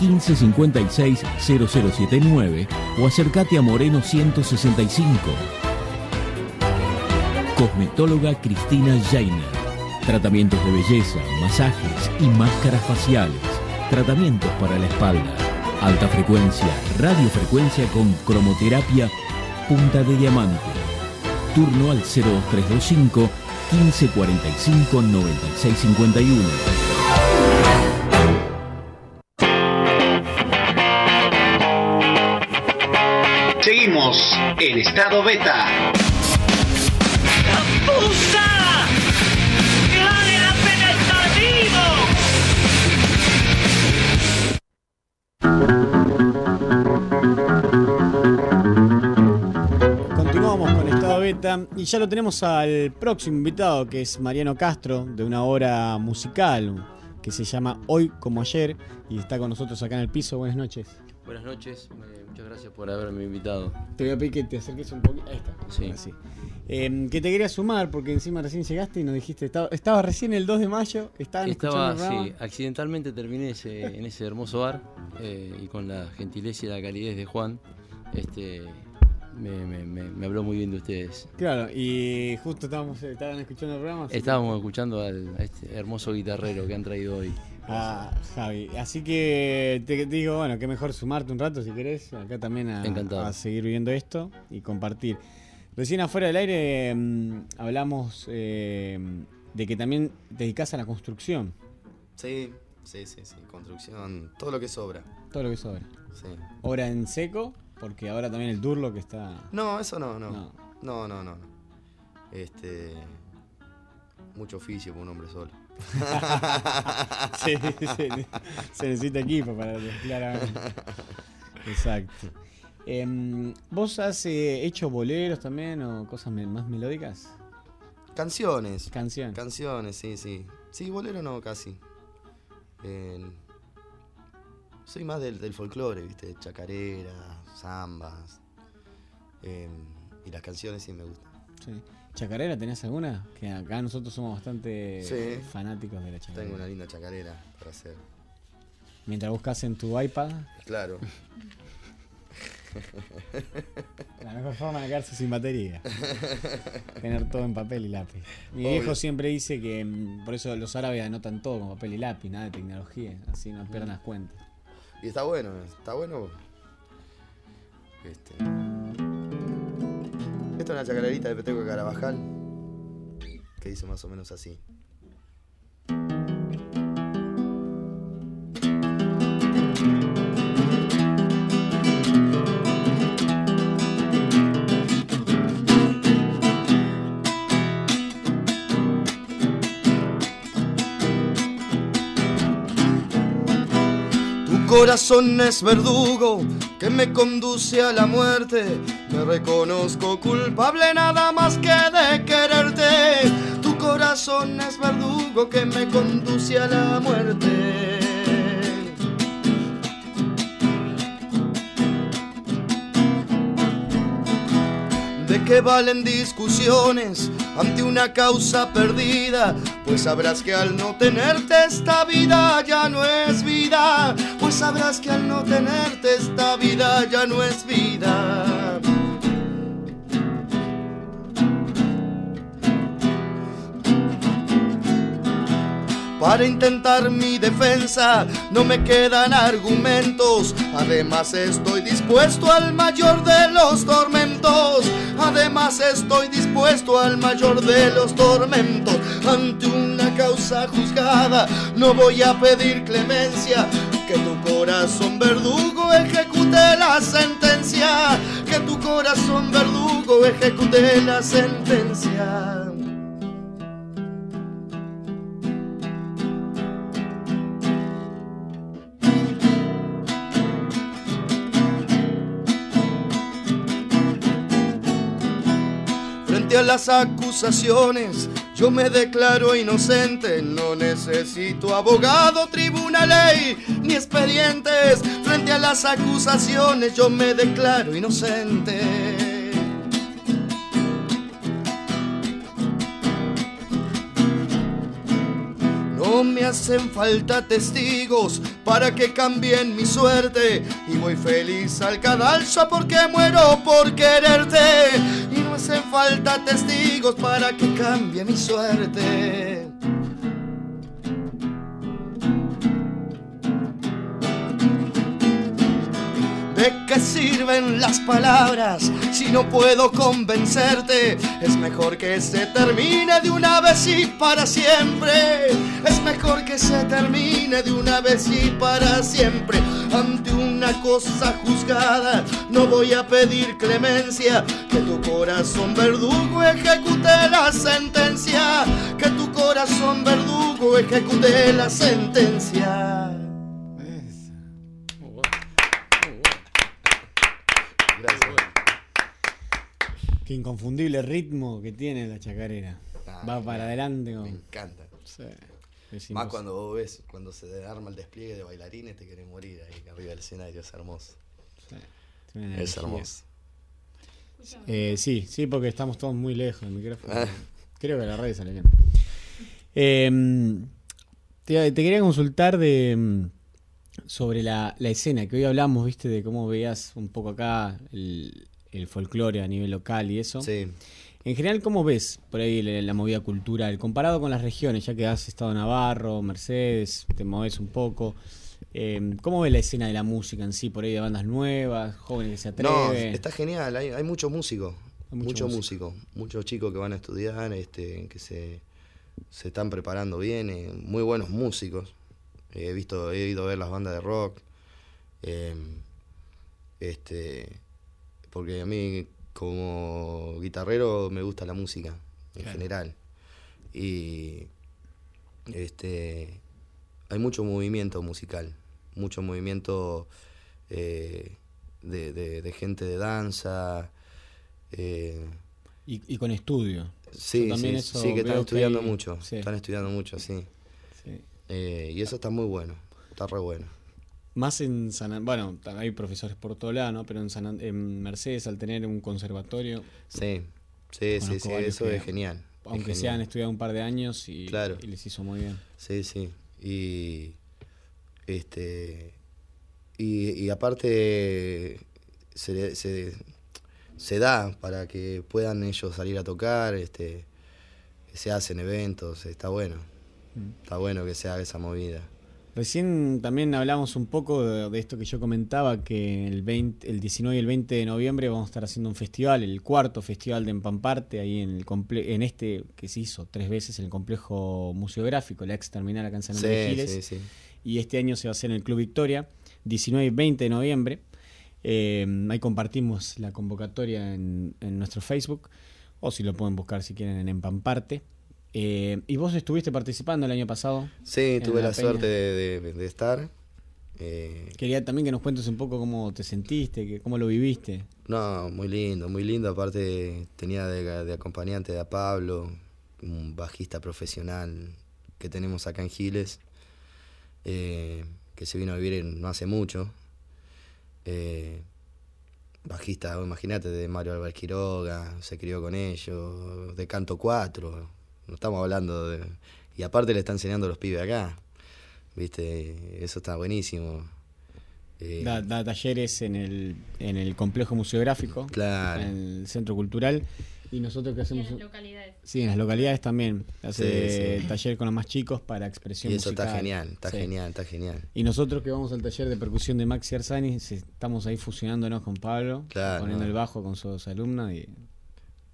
Speaker 8: 1556 0079 o acércate a Moreno 165. Cosmetóloga Cristina Jainer. Tratamientos de belleza, masajes y máscaras faciales. Tratamientos para la espalda. Alta frecuencia, radiofrecuencia con cromoterapia, punta de diamante. Turno al 02325 1545 9651.
Speaker 9: Seguimos en estado beta.
Speaker 4: Continuamos con Cultura y ya lo tenemos al próximo invitado que es Mariano Castro de una obra musical que se llama Hoy como ayer y está con nosotros acá en el piso. Buenas noches.
Speaker 10: Buenas noches, eh, muchas gracias por haberme invitado.
Speaker 4: Te voy a pedir que te acerques un poquito. Ahí está.
Speaker 10: Sí.
Speaker 4: Así. Eh, que te quería sumar porque encima recién llegaste y nos dijiste, estaba, estaba recién el 2 de mayo, estaban
Speaker 10: Estaba,
Speaker 4: escuchando el
Speaker 10: sí, accidentalmente terminé ese- en ese hermoso bar eh, y con la gentileza y la calidez de Juan, este, me, me- me- me habló muy bien de ustedes.
Speaker 4: Claro, y justo estábamos, estaban escuchando el programa. que-
Speaker 10: Estábamos escuchando al, a este hermoso guitarrero que han traído hoy.
Speaker 4: A Javi. Así que te, te digo, bueno, que mejor sumarte un rato si querés, acá también a, seguir viendo esto y compartir. Recién afuera del aire mm, hablamos eh, de que también te dedicas a la construcción,
Speaker 7: Sí, sí, sí, sí. Construcción, todo lo que sobra.
Speaker 4: todo lo que sobra.
Speaker 7: Sí.
Speaker 4: Obra en seco, porque ahora también el Durlo que está...
Speaker 7: No, eso no, no.
Speaker 4: No.
Speaker 7: No, no, no. no. Este. Mucho oficio para un hombre solo.
Speaker 4: se necesita equipo para claramente. Exacto. Em, ¿Vos has eh, hecho boleros también o cosas más melódicas?
Speaker 7: Canciones.
Speaker 4: Canciones.
Speaker 7: Canciones, sí, sí. Sí, bolero no, casi. Eh, soy más del, del folclore, ¿viste? Chacarera, zambas. Eh, y las canciones sí me gustan.
Speaker 4: Sí. ¿Chacarera tenés alguna? Que acá nosotros somos bastante
Speaker 7: Sí.
Speaker 4: fanáticos de la chacarera.
Speaker 7: Tengo una linda chacarera para hacer.
Speaker 4: Mientras buscas en tu iPad,
Speaker 7: Claro.
Speaker 4: la mejor forma de quedarse sin batería. Tener todo en papel y lápiz. Mi
Speaker 7: Obvio.
Speaker 4: viejo siempre dice que mm, por eso los árabes anotan todo con papel y lápiz, nada de tecnología, así no pierdan las cuentas.
Speaker 7: Y está bueno, está bueno. Este. Esta es una chacarerita de Peteco de Carabajal. Que dice más o menos así. Corazón es verdugo que me conduce a la muerte. Me reconozco culpable nada más que de quererte. Tu corazón es verdugo que me conduce a la muerte. ¿De qué valen discusiones ante una causa perdida? Pues sabrás que al no tenerte esta vida ya no es vida. Pues sabrás que al no tenerte esta vida ya no es vida. Para intentar mi defensa no me quedan argumentos. Además estoy dispuesto al mayor de los tormentos. Además estoy dispuesto al mayor de los tormentos. Ante una causa juzgada no voy a pedir clemencia. Que tu corazón verdugo ejecute la sentencia. Que tu corazón verdugo ejecute la sentencia. A las acusaciones, yo me declaro inocente. No necesito abogado, tribuna, ley ni expedientes. Frente a las acusaciones, yo me declaro inocente. No me hacen falta testigos para que cambien mi suerte. Y voy feliz al cadalso porque muero por quererte. Y no hacen falta testigos para que cambie mi suerte. ¿De qué sirven las palabras si no puedo convencerte? Es mejor que se termine de una vez y para siempre. Es mejor que se termine de una vez y para siempre. Ante una cosa juzgada no voy a pedir clemencia. Que tu corazón verdugo ejecute la sentencia. Que tu corazón verdugo ejecute la sentencia.
Speaker 4: Qué inconfundible ritmo que tiene la chacarera.
Speaker 7: Ah,
Speaker 4: Va para adelante.
Speaker 7: Me encanta.
Speaker 4: Sí.
Speaker 7: Más cuando vos ves, cuando se arma el despliegue de bailarines, te querés morir ahí arriba del escenario, es hermoso.
Speaker 4: Una
Speaker 7: Es
Speaker 4: energía.
Speaker 7: hermoso.
Speaker 4: Eh, sí, sí, porque estamos todos muy lejos del micrófono.
Speaker 7: Ah.
Speaker 4: Creo que la red sale bien. Eh, te, te quería consultar de mm, sobre la, la escena, que hoy hablamos, viste, de cómo veías un poco acá el, el folclore a nivel local y eso.
Speaker 7: Sí.
Speaker 4: En general, ¿cómo ves por ahí la, la movida cultural? Comparado con las regiones, ya que has estado en Navarro, Mercedes, te moves un poco. eh, ¿Cómo ves la escena de la música en sí? Por ahí de bandas nuevas, jóvenes que se atreven.
Speaker 7: No, está genial, hay, hay muchos músicos,
Speaker 4: Hay mucho
Speaker 7: músicos, muchos chicos que van a estudiar, este, que se, se están preparando bien, eh, muy buenos músicos. He visto, he ido a ver las bandas de rock, eh, este, porque a mí como guitarrero me gusta la música en
Speaker 4: Claro.
Speaker 7: general y este hay mucho movimiento musical, mucho movimiento eh, de, de- de gente de danza. eh,
Speaker 4: Y, y con estudio.
Speaker 7: sí,
Speaker 4: también
Speaker 7: sí, sí, que están estudiando
Speaker 4: hay-
Speaker 7: mucho.
Speaker 4: sí.
Speaker 7: Están estudiando mucho, sí.
Speaker 4: Sí.
Speaker 7: Eh, y eso está muy bueno, está re bueno.
Speaker 4: Más en San An- bueno, hay profesores por todo lado, ¿no? Pero en, San An- en Mercedes, al tener un conservatorio.
Speaker 7: Sí, sí, sí, sí, eso
Speaker 4: que,
Speaker 7: es genial. es
Speaker 4: Aunque se
Speaker 7: genial.
Speaker 4: han estudiado un par de años y,
Speaker 7: Claro.
Speaker 4: y les hizo muy bien.
Speaker 7: Sí, sí. Y este y, y aparte se, se, se da para que puedan ellos salir a tocar, este se hacen eventos, está bueno.
Speaker 4: Mm.
Speaker 7: Está bueno que se haga esa movida.
Speaker 4: Recién también hablamos un poco de, de esto que yo comentaba, que el, 20, el 19 y el 20 de noviembre vamos a estar haciendo un festival, el cuarto festival de Empamparte, ahí en, el comple en este que se hizo tres veces, en el complejo museográfico, la ex terminal acá en San
Speaker 7: Sí,
Speaker 4: Andrés de Giles.
Speaker 7: sí, sí.
Speaker 4: Y este año se va a hacer en el Club Victoria, 19 y 20 de noviembre. Eh, ahí compartimos la convocatoria en, en nuestro Facebook, o si lo pueden buscar si quieren en Empamparte. Eh, ¿Y vos estuviste participando el año pasado?
Speaker 7: Sí, tuve la, suerte de, de- de estar. Eh,
Speaker 4: Quería también que nos cuentes un poco cómo te sentiste, que, cómo lo viviste.
Speaker 7: No, muy lindo, muy lindo. Aparte tenía de, de acompañante a Pablo, un bajista profesional que tenemos acá en Giles, eh, que se vino a vivir en- no hace mucho. Eh, bajista, imagínate, de Mario Álvarez Quiroga, se crió con ellos, de Canto 4, no estamos hablando de... Y aparte le está enseñando a los pibes acá, ¿viste? Eso está buenísimo. Eh,
Speaker 4: Da, da talleres en el, en el complejo museográfico,
Speaker 7: Claro.
Speaker 4: en el centro cultural. Y nosotros que hacemos.
Speaker 6: las localidades.
Speaker 4: Sí, en las localidades también. Hace
Speaker 7: Sí, sí.
Speaker 4: taller con los más chicos para expresión
Speaker 7: Y eso está genial, está
Speaker 4: Sí.
Speaker 7: genial, está genial.
Speaker 4: Y nosotros que vamos al taller de percusión de Maxi Arzani, se- estamos ahí fusionándonos con Pablo,
Speaker 7: Claro,
Speaker 4: poniendo
Speaker 7: no.
Speaker 4: el bajo con sus alumnos y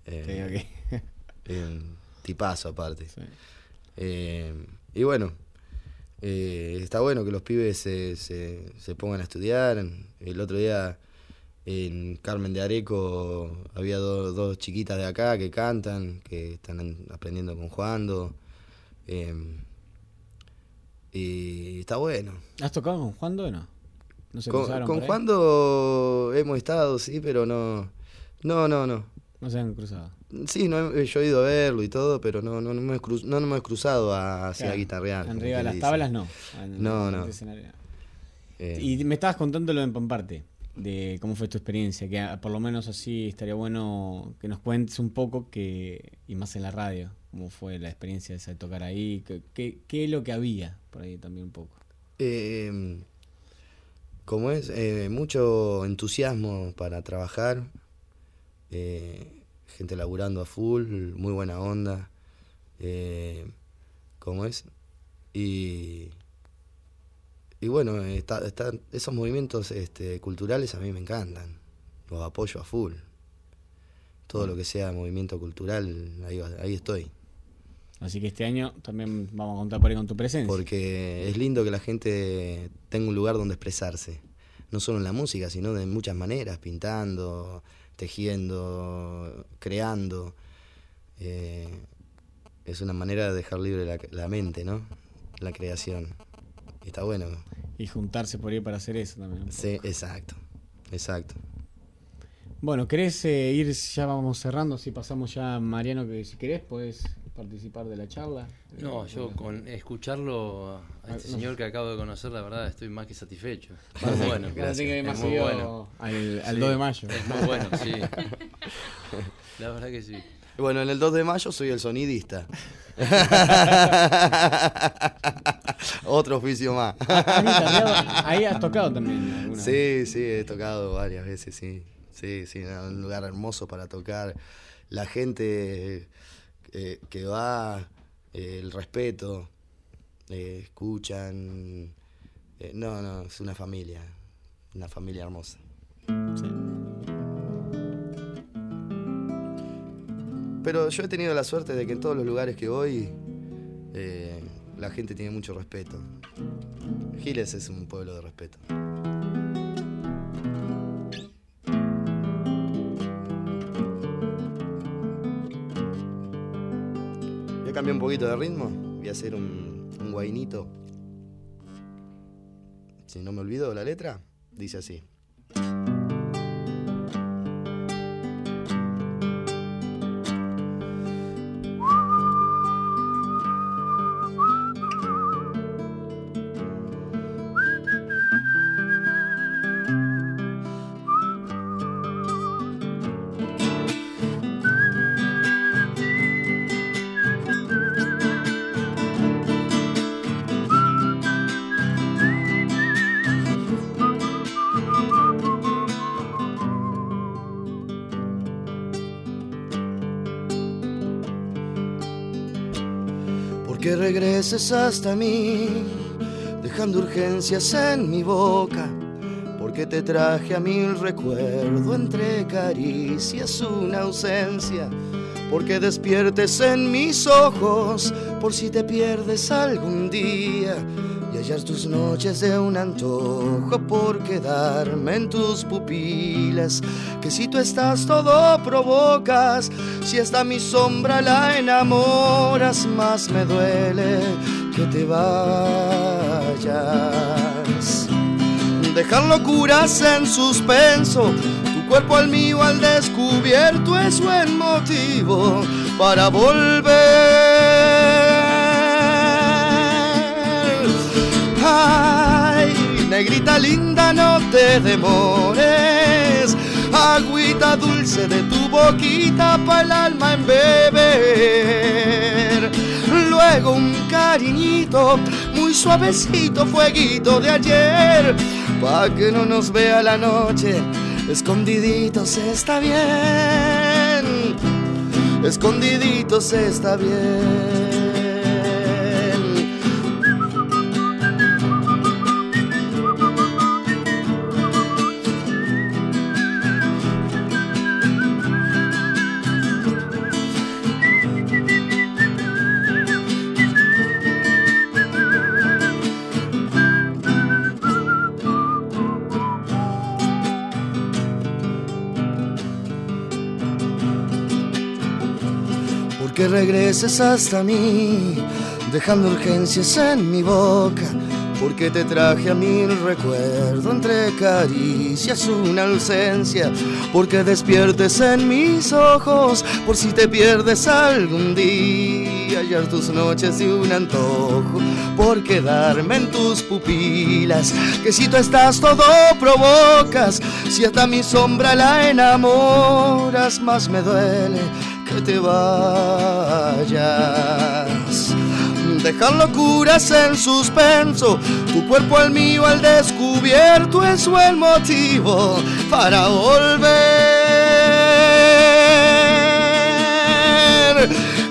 Speaker 7: Eh,
Speaker 4: te digo que-
Speaker 7: eh, tipazo aparte. Eh, y bueno, eh, está bueno que los pibes se, se, se pongan a estudiar. El otro día en Carmen de Areco había do- dos chiquitas de acá que cantan, que están en- aprendiendo con Juando. Eh, y está bueno.
Speaker 4: ¿Has tocado con Juando o no? ¿No se
Speaker 7: Con, con? Juando hemos estado, sí, pero no. No, no, no.
Speaker 4: No se han cruzado.
Speaker 7: Sí, no, yo he ido a verlo y todo, pero no, no, no, me, he no, no me he cruzado hacia
Speaker 4: Claro.
Speaker 7: guitarrear. como
Speaker 4: Arriba de las tablas no. En-
Speaker 7: No,
Speaker 4: en
Speaker 7: no. Eh,
Speaker 4: Y me estabas contando lo de Empamparte, de cómo fue tu experiencia, que por lo menos así estaría bueno que nos cuentes un poco, que y más en la radio, cómo fue la experiencia esa de tocar ahí, qué, qué, qué es lo que había por ahí también un poco.
Speaker 7: eh, como es, eh, mucho entusiasmo para trabajar, eh, gente laburando a full, muy buena onda, eh, como es, y, y bueno, está, está- esos movimientos este, culturales a mí me encantan, los apoyo a full. Todo lo que sea movimiento cultural, ahí estoy.
Speaker 4: Así que este año también vamos a contar por ahí con tu presencia.
Speaker 7: Porque es lindo que la gente tenga un lugar donde expresarse. No solo en la música, sino de muchas maneras, pintando, tejiendo, creando. Eh, es una manera de dejar libre la, la mente, ¿no? La creación. Está bueno.
Speaker 4: Y juntarse por ahí para hacer eso también.
Speaker 7: Sí, exacto. Exacto.
Speaker 4: Bueno, ¿querés eh, ir? Ya vamos cerrando. Si pasamos ya, Mariano, que si querés, podés participar de la charla.
Speaker 10: No, yo con escucharlo a este señor que acabo de conocer, la verdad, estoy más que satisfecho.
Speaker 4: Muy
Speaker 10: bueno.
Speaker 4: Gracias. que
Speaker 10: Es muy bueno.
Speaker 4: al, al
Speaker 10: Sí,
Speaker 4: 2 de mayo.
Speaker 10: Es muy bueno, sí. La verdad que sí.
Speaker 7: Bueno, en el 2 de mayo soy el sonidista. Otro oficio más.
Speaker 4: Ah, Ahí has tocado también. alguna
Speaker 7: Sí, sí, he tocado varias veces, sí. Sí, sí, un lugar hermoso para tocar. La gente eh, que va, eh, el respeto, eh, escuchan. no, no, es una familia, una familia hermosa. Pero yo he tenido la suerte de que en todos los lugares que voy, la gente tiene mucho respeto. Giles es un pueblo de respeto. Cambiar un poquito de ritmo. Voy a hacer un, un guainito. Si no me olvido la letra, dice así. Hasta mí, dejando urgencias en mi boca. Porque te traje a mí el recuerdo entre caricias, una ausencia. Porque despiertes en mis ojos, por si te pierdes algún día. Tus noches de un antojo por quedarme en tus pupilas. Que si tú estás todo provocas, si hasta mi sombra la enamoras, más me duele que te vayas. Dejar locuras en suspenso, tu cuerpo al mío al descubierto es buen motivo para volver. Ay, negrita linda, no te demores. Agüita dulce de tu boquita para el alma en beber. Luego un cariñito, muy suavecito, fueguito de ayer. Pa' que no nos vea la noche, escondiditos está bien. Escondiditos está bien. Porque regreses hasta mí, dejando urgencias en mi boca. Porque te traje a mí el recuerdo entre caricias, una ausencia. Porque despiertes en mis ojos, por si te pierdes algún día. Hallar tus noches y un antojo, por quedarme en tus pupilas. Que si tú estás todo provocas, si hasta mi sombra la enamoras, más me duele que te vayas. Dejar locuras en suspenso, tu cuerpo al mío al descubierto es el motivo para volver.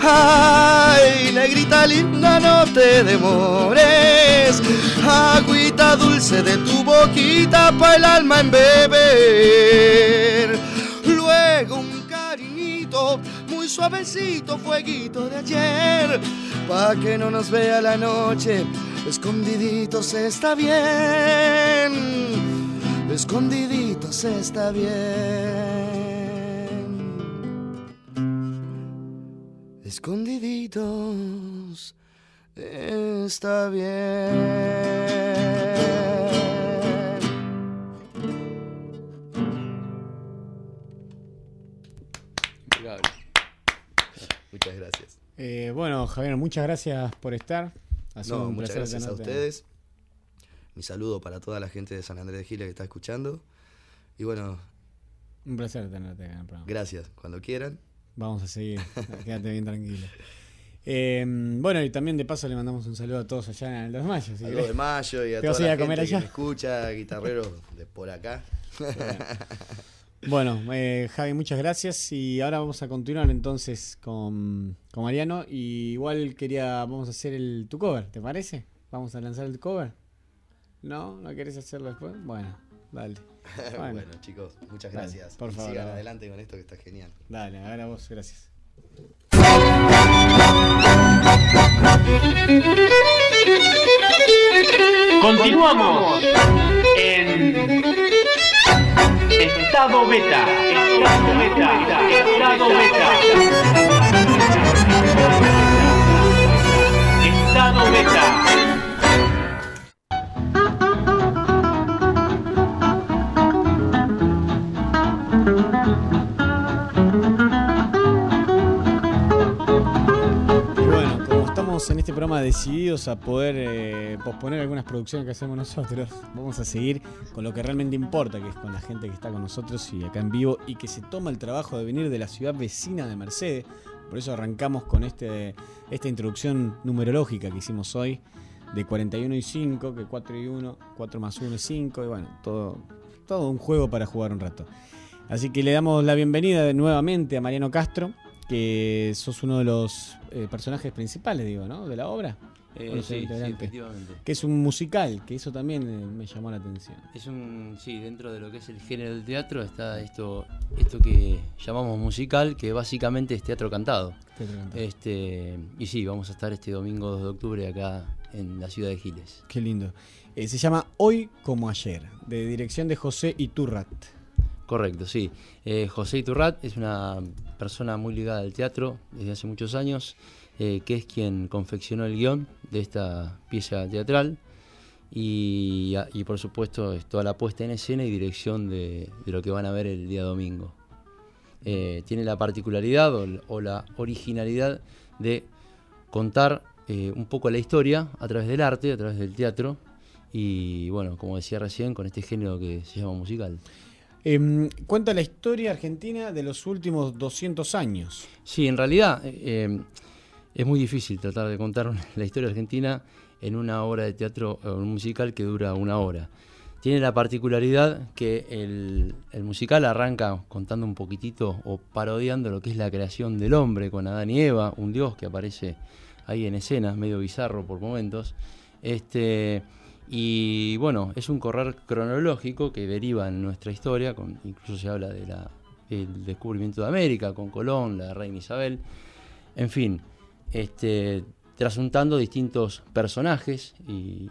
Speaker 7: Ay, negrita linda, no te demores. Agüita dulce de tu boquita para el alma en beber. Suavecito, fueguito de ayer, pa' que no nos vea la noche, escondiditos está bien, escondiditos está bien, escondiditos está bien.
Speaker 4: Eh, bueno, Javier, muchas gracias por estar. Ha sido
Speaker 7: No,
Speaker 4: un
Speaker 7: muchas gracias a ustedes. Mi saludo para toda la gente de San Andrés de Giles que está escuchando. Y bueno,
Speaker 4: Un placer tenerte acá en el programa.
Speaker 7: gracias. Cuando quieran.
Speaker 4: Vamos a seguir. Quédate bien tranquilo. Eh, bueno, y también de paso le mandamos un saludo a todos allá en el 2 de mayo. si
Speaker 7: Al
Speaker 4: querés.
Speaker 7: 2 de mayo y a
Speaker 4: ¿Te vas
Speaker 7: toda la
Speaker 4: a comer
Speaker 7: gente que me escucha, guitarreros de por acá.
Speaker 4: Bueno, eh, Javi, muchas gracias. Y ahora vamos a continuar entonces con, con Mariano. Y igual quería, vamos a hacer el tu cover, ¿te parece? Vamos a lanzar el cover. ¿No? ¿No querés hacerlo después? Bueno, dale.
Speaker 7: bueno. chicos, muchas
Speaker 4: Dale,
Speaker 7: gracias.
Speaker 4: por
Speaker 7: Y
Speaker 4: favor,
Speaker 7: sigan adelante con esto que está genial.
Speaker 4: Dale, ahora vos, gracias.
Speaker 9: Continuamos en Estado Beta. Estado Beta. Estado Beta. Estado Beta.
Speaker 4: En este programa decididos a poder eh, posponer algunas producciones que hacemos nosotros, vamos a seguir con lo que realmente importa, que es con la gente que está con nosotros y acá en vivo y que se toma el trabajo de venir de la ciudad vecina de Mercedes. Por eso arrancamos con este, esta introducción numerológica que hicimos hoy de 41 y 5, que 4 y 1, 4 más 1 es 5, y bueno, todo, todo un juego para jugar un rato. Así que le damos la bienvenida nuevamente a Mariano Castro, que sos uno de los eh, personajes principales, digo, ¿no? De la obra.
Speaker 10: Eh, sí, efectivamente.
Speaker 4: Que es un musical, que eso también eh, me llamó la atención.
Speaker 10: Es un, sí, dentro de lo que es el género del teatro está esto, esto que llamamos musical, que básicamente es teatro cantado.
Speaker 4: Teatro cantado.
Speaker 10: Este, y sí, vamos a estar este domingo 2 de octubre acá en la ciudad de Giles.
Speaker 4: Qué lindo. Eh, se llama Hoy como ayer, de dirección de José Iturrat.
Speaker 10: Correcto, sí. Eh, José Iturrat es una persona muy ligada al teatro desde hace muchos años, eh, que es quien confeccionó el guion de esta pieza teatral y, por supuesto es toda la puesta en escena y dirección de, lo que van a ver el día domingo. Eh, tiene la particularidad o, o la originalidad de contar un poco la historia a través del arte, a través del teatro y bueno, como decía recién, con este género que se llama musical.
Speaker 4: Em, cuenta la historia argentina de los últimos 200 años.
Speaker 10: Sí, en realidad eh, es muy difícil tratar de contar la historia argentina en una obra de teatro un musical que dura una hora. Tiene la particularidad que el, el, musical arranca contando un poquitito o parodiando lo que es la creación del hombre con Adán y Eva, un dios que aparece ahí en escena, medio bizarro por momentos. Este, y bueno, es un correr cronológico que deriva en nuestra historia, con, incluso se habla del de descubrimiento de América con Colón, la reina Isabel, en fin, este, trasuntando distintos personajes y,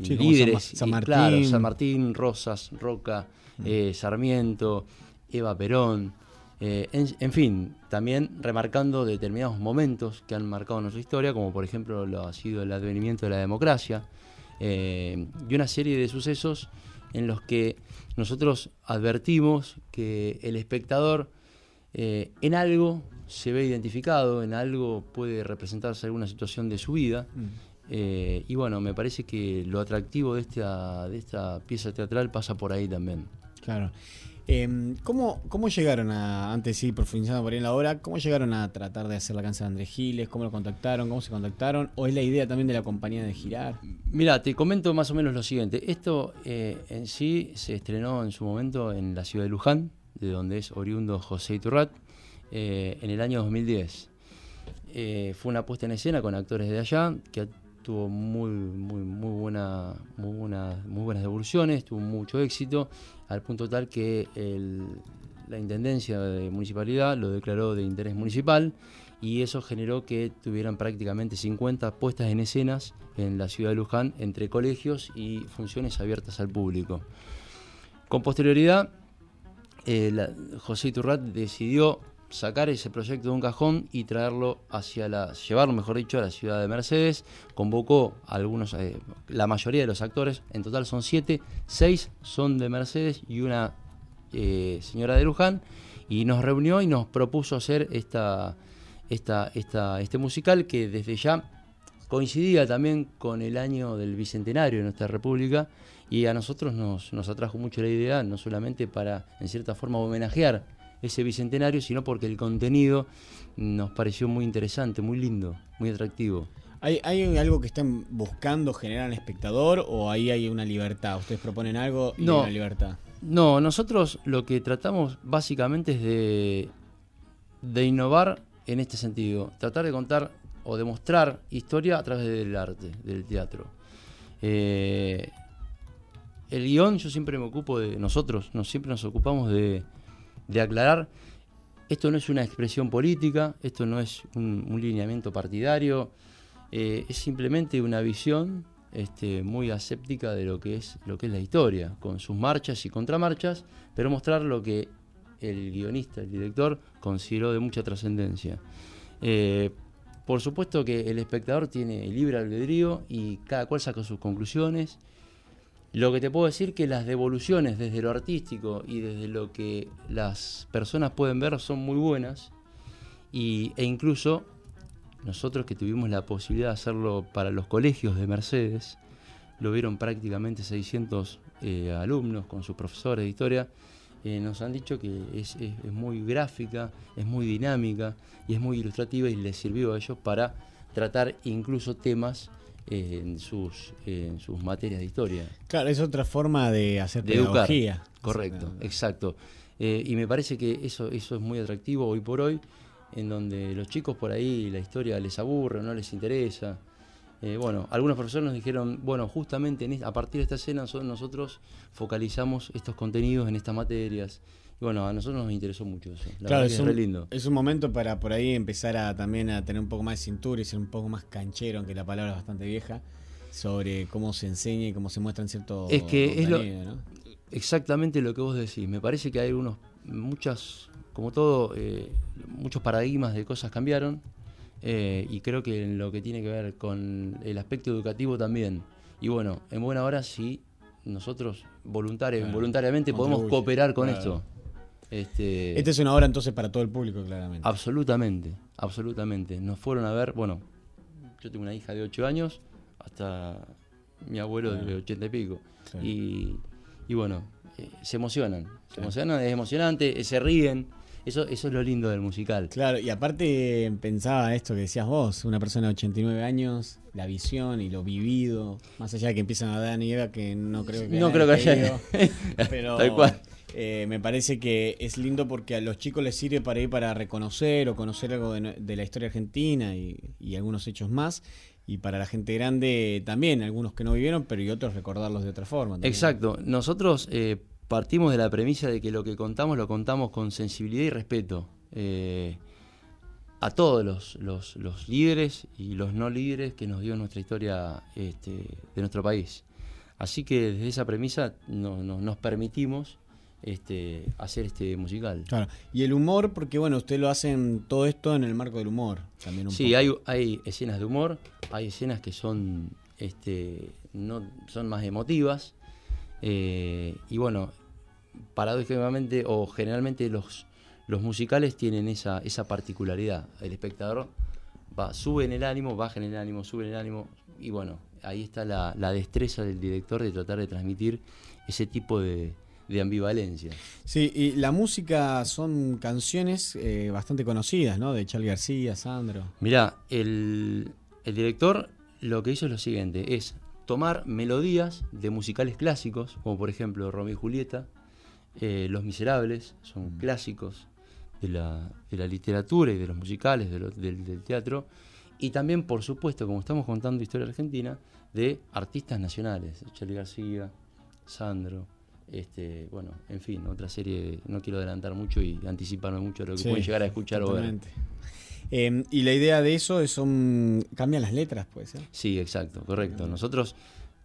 Speaker 10: y
Speaker 4: sí,
Speaker 10: líderes.
Speaker 4: San, San,
Speaker 10: y,
Speaker 4: Martín.
Speaker 10: claro, San Martín, Rosas, Roca, mm. eh, Sarmiento, Eva Perón. Eh, en, en, fin, también remarcando determinados momentos que han marcado nuestra historia, como por ejemplo lo ha sido el advenimiento de la democracia, eh, y una serie de sucesos en los que nosotros advertimos que el espectador eh, en algo se ve identificado, en algo puede representarse alguna situación de su vida. Mm. Eh, y bueno, me parece que lo atractivo de esta, de esta pieza teatral pasa por ahí también.
Speaker 4: Claro. Eh, ¿cómo, ¿Cómo llegaron a, antes sí, profundizando por ahí en la obra, cómo llegaron a tratar de hacer la canción de Andrés Giles? ¿Cómo lo contactaron? ¿Cómo se contactaron? ¿O es la idea también de la compañía de girar?
Speaker 10: Mira, te comento más o menos lo siguiente. Esto eh, en sí se estrenó en su momento en la ciudad de Luján, de donde es oriundo José Iturrat, eh, en el año 2010. Eh, fue una puesta en escena con actores de allá que tuvo muy, muy, muy, muy, buena, muy buenas devoluciones, tuvo mucho éxito, al punto tal que la Intendencia de Municipalidad lo declaró de interés municipal y eso generó que tuvieran prácticamente 50 puestas en escenas en la ciudad de Luján entre colegios y funciones abiertas al público. Con posterioridad, eh, José Iturrat decidió sacar ese proyecto de un cajón y traerlo hacia la, llevarlo mejor dicho a la ciudad de Mercedes, convocó a algunos, eh, la mayoría de los actores, en total son siete, seis son de Mercedes y una eh, señora de Luján, y nos reunió y nos propuso hacer esta, esta, esta, este musical que desde ya coincidía también con el año del bicentenario de nuestra república y a nosotros nos, nos atrajo mucho la idea, no solamente para, en cierta forma, homenajear ese bicentenario, sino porque el contenido nos pareció muy interesante, muy lindo, muy atractivo.
Speaker 4: ¿Hay, ¿Hay algo que estén buscando generar al espectador o ahí hay una libertad? ¿Ustedes proponen algo y
Speaker 10: No.
Speaker 4: hay una libertad?
Speaker 10: No, nosotros lo que tratamos básicamente es de, de innovar en este sentido, tratar de contar o de mostrar historia a través del arte, del teatro. Eh, el guion yo siempre me ocupo de, nosotros nos, siempre nos ocupamos de, de aclarar, esto no es una expresión política, esto no es un, lineamiento partidario, eh, es simplemente una visión este, muy aséptica de lo que es lo que es la historia, con sus marchas y contramarchas, pero mostrar lo que el guionista, el director, consideró de mucha trascendencia. Eh, por supuesto que el espectador tiene libre albedrío y cada cual saca sus conclusiones. Lo que te puedo decir que las devoluciones desde lo artístico y desde lo que las personas pueden ver son muy buenas. Y, e incluso nosotros que tuvimos la posibilidad de hacerlo para los colegios de Mercedes, lo vieron prácticamente 600 eh, alumnos con sus profesores de historia, eh, nos han dicho que es, es- muy gráfica, es muy dinámica y es muy ilustrativa y les sirvió a ellos para tratar incluso temas en, sus, en sus materias de historia.
Speaker 4: Claro, es otra forma de hacer
Speaker 10: De educar. Correcto, exacto. Eh, y me parece que eso, eso es muy atractivo hoy por hoy, en donde los chicos por ahí la historia les aburre, no les interesa. Eh, bueno, algunos profesores nos dijeron, bueno, justamente en a partir de esta escena so- nosotros focalizamos estos contenidos en estas materias. Y bueno, a nosotros nos interesó mucho eso. La
Speaker 4: claro, es
Speaker 10: es
Speaker 4: un,
Speaker 10: re lindo.
Speaker 4: es un momento para por ahí empezar a también a tener un poco más de cintura y ser un poco más canchero, aunque la palabra es bastante vieja, sobre cómo se enseña y cómo se muestran ciertos
Speaker 10: Es que es lo, exactamente lo que vos decís. Me parece que hay unos, muchas, como todo, eh, muchos paradigmas de cosas cambiaron eh, y creo que en lo que tiene que ver con el aspecto educativo también. Y bueno, en buena hora sí, nosotros voluntaria,
Speaker 4: Claro,
Speaker 10: voluntariamente podemos cooperar con
Speaker 4: claro.
Speaker 10: esto. Este,
Speaker 4: Esta es una obra entonces para todo el público, claramente.
Speaker 10: Absolutamente, absolutamente. Nos fueron a ver, bueno, yo tengo una hija de 8 años, hasta mi abuelo de 80 y pico.
Speaker 4: Claro.
Speaker 10: Y, y bueno, eh, se emocionan, se emocionan, es emocionante, eh, se ríen. Eso, eso es lo lindo del musical.
Speaker 4: Claro, y aparte pensaba esto que decías vos, una persona de 89 años, la visión y lo vivido, más allá de que empiezan a dar nieve, que no creo que
Speaker 10: No creo que haya-
Speaker 4: pero
Speaker 10: Tal cual.
Speaker 4: Eh, me parece que es lindo porque a los chicos les sirve para ir para reconocer o conocer algo de, la historia argentina y, algunos hechos más. Y para la gente grande también, algunos que no vivieron, pero y otros recordarlos de otra forma. también.
Speaker 10: Exacto. Nosotros eh, partimos de la premisa de que lo que contamos lo contamos con sensibilidad y respeto eh, a todos los, los- líderes y los no líderes que nos dio nuestra historia este, de nuestro país. Así que desde esa premisa no- no- nos permitimos este, hacer este musical.
Speaker 4: Claro. Y el humor, porque bueno, ustedes lo hacen todo esto en el marco del humor. También un
Speaker 10: Sí,
Speaker 4: poco.
Speaker 10: hay, hay escenas de humor, hay escenas que son, este, no, son más emotivas. eh, y bueno, paradójicamente o generalmente los, los musicales tienen esa, esa particularidad. El espectador va, sube en el ánimo, baja en el ánimo, sube en el ánimo. Y bueno, ahí está la, la destreza del director de tratar de transmitir ese tipo de, de ambivalencia.
Speaker 4: Sí, y la música son canciones eh, bastante conocidas, ¿no? De Charlie García, Sandro.
Speaker 10: Mirá, el, el director lo que hizo es lo siguiente, es tomar melodías de musicales clásicos, como por ejemplo Romeo y Julieta, eh, Los Miserables, son clásicos de la, de la literatura y de los musicales, de lo- del, del teatro, y también, por supuesto, como estamos contando historia argentina, de artistas nacionales, Charlie García, Sandro, este, bueno, en fin, otra serie, no quiero adelantar mucho y anticiparme mucho de lo que
Speaker 4: Sí,
Speaker 10: pueden llegar a escuchar o ver.
Speaker 4: Eh, y la idea de eso es son cambian las letras, puede ser.
Speaker 10: Sí, exacto, correcto. Nosotros,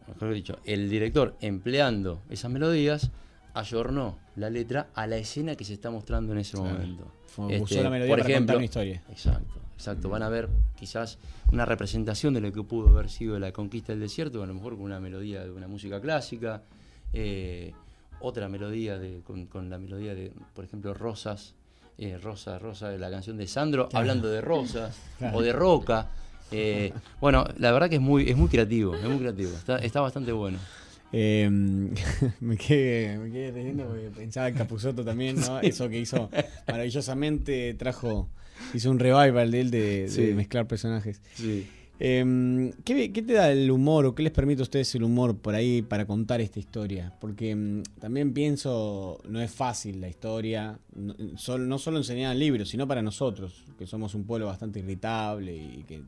Speaker 10: mejor dicho, el director empleando esas melodías ayornó la letra a la escena que se está mostrando en ese
Speaker 4: Claro.
Speaker 10: momento. Este,
Speaker 4: Fue- la melodía para contar una historia.
Speaker 10: Exacto, exacto. Van a ver quizás una representación de lo que pudo haber sido la conquista del desierto, a lo mejor con una melodía de una música clásica, eh, otra melodía de, con, con la melodía de, por ejemplo, Rosas, eh, Rosa, Rosa, la canción de Sandro,
Speaker 4: Claro.
Speaker 10: hablando de rosas
Speaker 4: Claro.
Speaker 10: o de roca. Eh, bueno, la verdad que es muy, es muy creativo, es muy creativo, está, está bastante bueno.
Speaker 4: Eh, me quedé, me quedé riendo porque pensaba en Capuzotto también, ¿no? Eso que hizo maravillosamente, trajo, hizo un revival de él de, de mezclar personajes.
Speaker 10: Sí.
Speaker 4: Eh, ¿qué, te da el humor o qué les permite a ustedes el humor por ahí para contar esta historia? Porque mm, también pienso, no es fácil la historia, no, sol- no solo enseñar libros, sino para nosotros, que somos un pueblo bastante irritable y que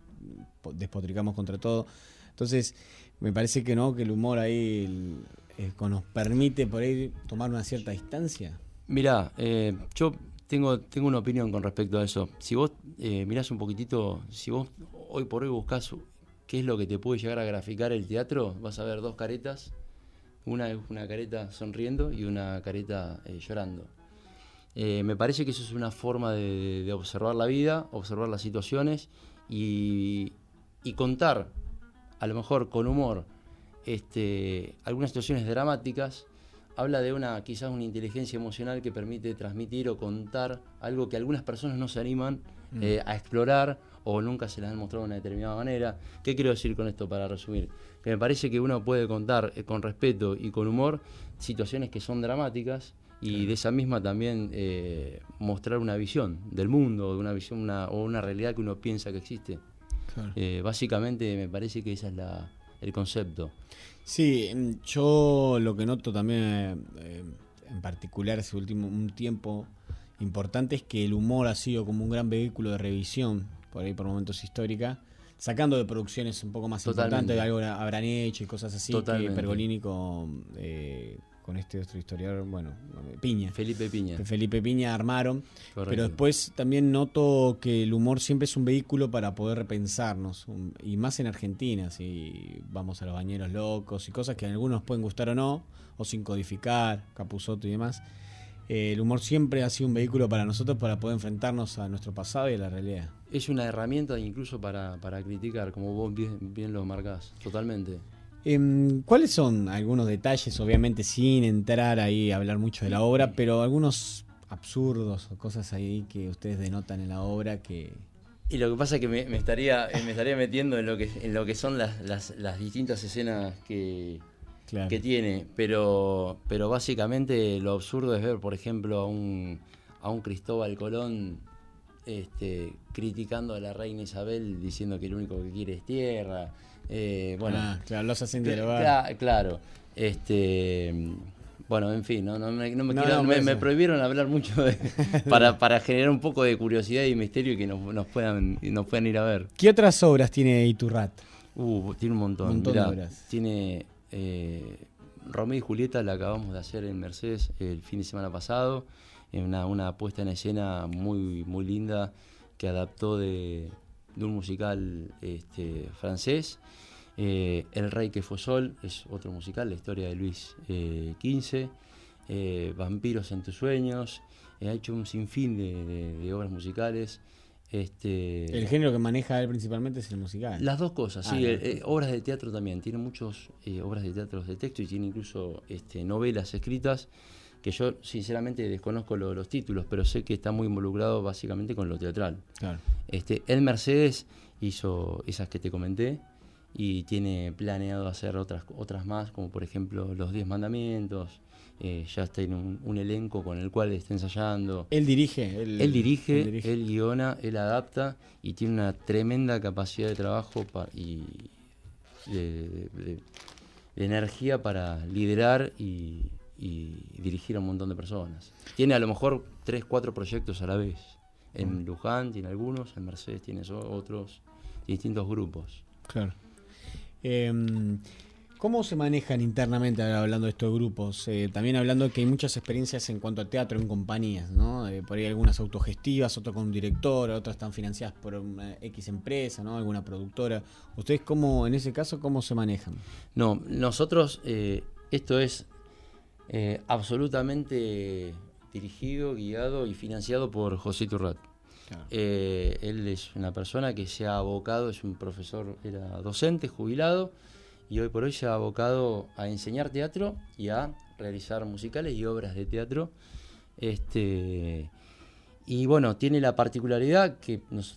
Speaker 4: po- despotricamos contra todo. Entonces, me parece que no, que el humor ahí el- eh, nos permite por ahí tomar una cierta distancia.
Speaker 10: Mirá, eh, yo tengo, tengo una opinión con respecto a eso. Si vos eh, mirás un poquitito, si vos hoy por hoy buscás qué es lo que te puede llegar a graficar el teatro, vas a ver dos caretas. Una es una careta sonriendo y una careta eh, llorando. Eh, me parece que eso es una forma de, de observar la vida, observar las situaciones y, y contar, a lo mejor con humor, este, algunas situaciones dramáticas. Habla de una quizás una inteligencia emocional que permite transmitir o contar algo que algunas personas no se animan
Speaker 4: Mm.
Speaker 10: eh, a explorar o nunca se les han mostrado de una determinada manera. ¿Qué quiero decir con esto para resumir? Que me parece que uno puede contar eh, con respeto y con humor situaciones que son dramáticas y de esa misma también eh, mostrar una visión del mundo, de una visión una- o una realidad que uno piensa que existe.
Speaker 4: Claro.
Speaker 10: Eh, básicamente me parece que ese es la, el concepto.
Speaker 4: Sí, mm, yo lo que noto también, en particular ese último un tiempo importante, es que el humor ha sido como un gran vehículo de revisión, por ahí por momentos histórica, sacando de producciones un poco más
Speaker 10: Totalmente.
Speaker 4: importantes, algo que habrán hecho y cosas así, que
Speaker 10: Totalmente.
Speaker 4: Pergolini con, eh, con este otro historiador, bueno, Piña.
Speaker 10: Felipe Piña.
Speaker 4: Felipe Piña armaron.
Speaker 10: Correcto.
Speaker 4: Pero después también noto que el humor siempre es un vehículo para poder repensarnos. y más en Argentina, si vamos a los bañeros locos y cosas que a algunos pueden gustar o no, o sin codificar, Capuzoto y demás. Eh, el humor siempre ha sido un vehículo para nosotros para poder enfrentarnos a nuestro pasado y a la realidad.
Speaker 10: Es una herramienta incluso para, para criticar, como vos bien, bien lo marcás, totalmente.
Speaker 4: Em, ¿Cuáles son algunos detalles, obviamente sin entrar ahí a hablar mucho de la obra, pero algunos absurdos o cosas ahí que ustedes denotan en la obra que...
Speaker 10: Y lo que pasa es que me, me estaría, eh, me estaría metiendo en lo que, en lo que son las, las, las distintas escenas que,
Speaker 4: Claro.
Speaker 10: que tiene, pero, pero básicamente lo absurdo es ver, por ejemplo, a un, a un Cristóbal Colón este, criticando a la reina Isabel diciendo que lo único que quiere es tierra. eh, bueno,
Speaker 4: Ah, claro, los hacen dialogar.
Speaker 10: cla- claro. Este, bueno, en fin, no, no me, no me
Speaker 4: No,
Speaker 10: quiero-
Speaker 4: no,
Speaker 10: me,
Speaker 4: por
Speaker 10: me
Speaker 4: eso.
Speaker 10: prohibieron hablar mucho de- para, para generar un poco de curiosidad y misterio y que nos, nos puedan, nos puedan ir a ver.
Speaker 4: ¿Qué otras obras tiene Iturrat?
Speaker 10: Uh, tiene un montón.
Speaker 4: Un montón de obras.
Speaker 10: Tiene eh, Romeo y Julieta, la acabamos de hacer en Mercedes el fin de semana pasado. eh, Una, una puesta en escena muy, muy linda que adaptó de, un musical este, francés. Eh, el Rey que fue Sol es otro musical, la historia de Luis eh, XV. eh, Vampiros en tus sueños. eh, ha hecho un sinfín de obras musicales. Este,
Speaker 4: El género que maneja él principalmente es el musical.
Speaker 10: las dos cosas,
Speaker 4: Ah,
Speaker 10: sí.
Speaker 4: no.
Speaker 10: eh, eh, obras de teatro también. Tiene muchas obras de teatro de texto y tiene incluso este, novelas escritas que yo sinceramente desconozco lo- los títulos, pero sé que está muy involucrado básicamente con lo teatral.
Speaker 4: Claro.
Speaker 10: Este, el Mercedes hizo esas que te comenté y tiene planeado hacer otras, otras más, como por ejemplo Los Diez Mandamientos. Eh, ya está en un, un elenco con el cual está ensayando.
Speaker 4: Él dirige. Él,
Speaker 10: Él dirige,
Speaker 4: él dirige.
Speaker 10: él guiona, él adapta y tiene una tremenda capacidad de trabajo y de, de- de energía para liderar y, y dirigir a un montón de personas. Tiene a lo mejor tres, cuatro proyectos a la vez. En
Speaker 4: Mm.
Speaker 10: Luján tiene algunos, en Mercedes tiene otros, distintos grupos.
Speaker 4: Claro. Em, ¿Cómo se manejan internamente hablando de estos grupos? Eh, también hablando que hay muchas experiencias en cuanto a teatro en compañías, ¿no? Eh, por ahí algunas autogestivas, otras con un director, otras están financiadas por una X empresa, ¿no? Alguna productora. ¿Ustedes cómo, en ese caso, cómo se manejan?
Speaker 10: No, nosotros, eh, esto es absolutamente dirigido, guiado y financiado por José Turrat. Él es una persona que se ha abocado, es un profesor, era docente, jubilado, y hoy por hoy se ha abocado a enseñar teatro y a realizar musicales y obras de teatro. Este, Y bueno, tiene la particularidad que nos,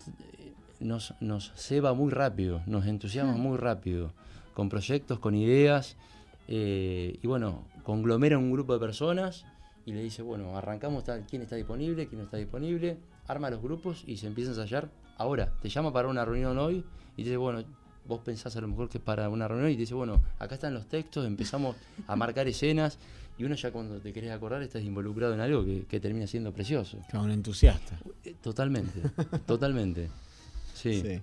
Speaker 10: nos, nos ceba muy rápido, nos entusiasma
Speaker 6: Mm.
Speaker 10: muy rápido, con proyectos, con ideas. eh, y bueno, conglomera un grupo de personas y le dice, bueno, arrancamos tal, quién está disponible, quién no está disponible, arma los grupos y se empieza a ensayar. Ahora, te llama para una reunión hoy y te dice, bueno, vos pensás a lo mejor que es para una reunión y te dice, bueno, acá están los textos, empezamos a marcar escenas y uno ya cuando te querés acordar estás involucrado en algo que, que termina siendo precioso.
Speaker 4: Como un entusiasta.
Speaker 10: Eh, Totalmente, totalmente. Sí.
Speaker 4: Sí.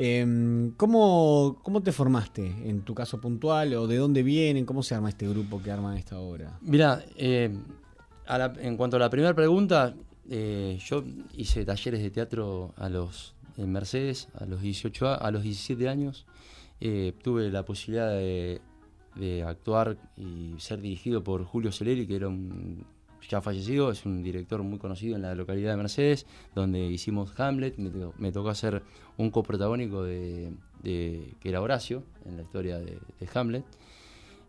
Speaker 4: Em, ¿cómo, ¿Cómo te formaste en tu caso puntual o de dónde vienen? ¿Cómo se arma este grupo que arman esta obra?
Speaker 10: Mira, eh, en cuanto a la primera pregunta, eh, yo hice talleres de teatro a los en Mercedes a los 18 a, los 17 años. Eh, tuve la posibilidad de, actuar y ser dirigido por Julio Celeri, que era un ya fallecido, es un director muy conocido en la localidad de Mercedes, donde hicimos Hamlet, me, to- me tocó hacer un coprotagónico de, que era Horacio en la historia de Hamlet.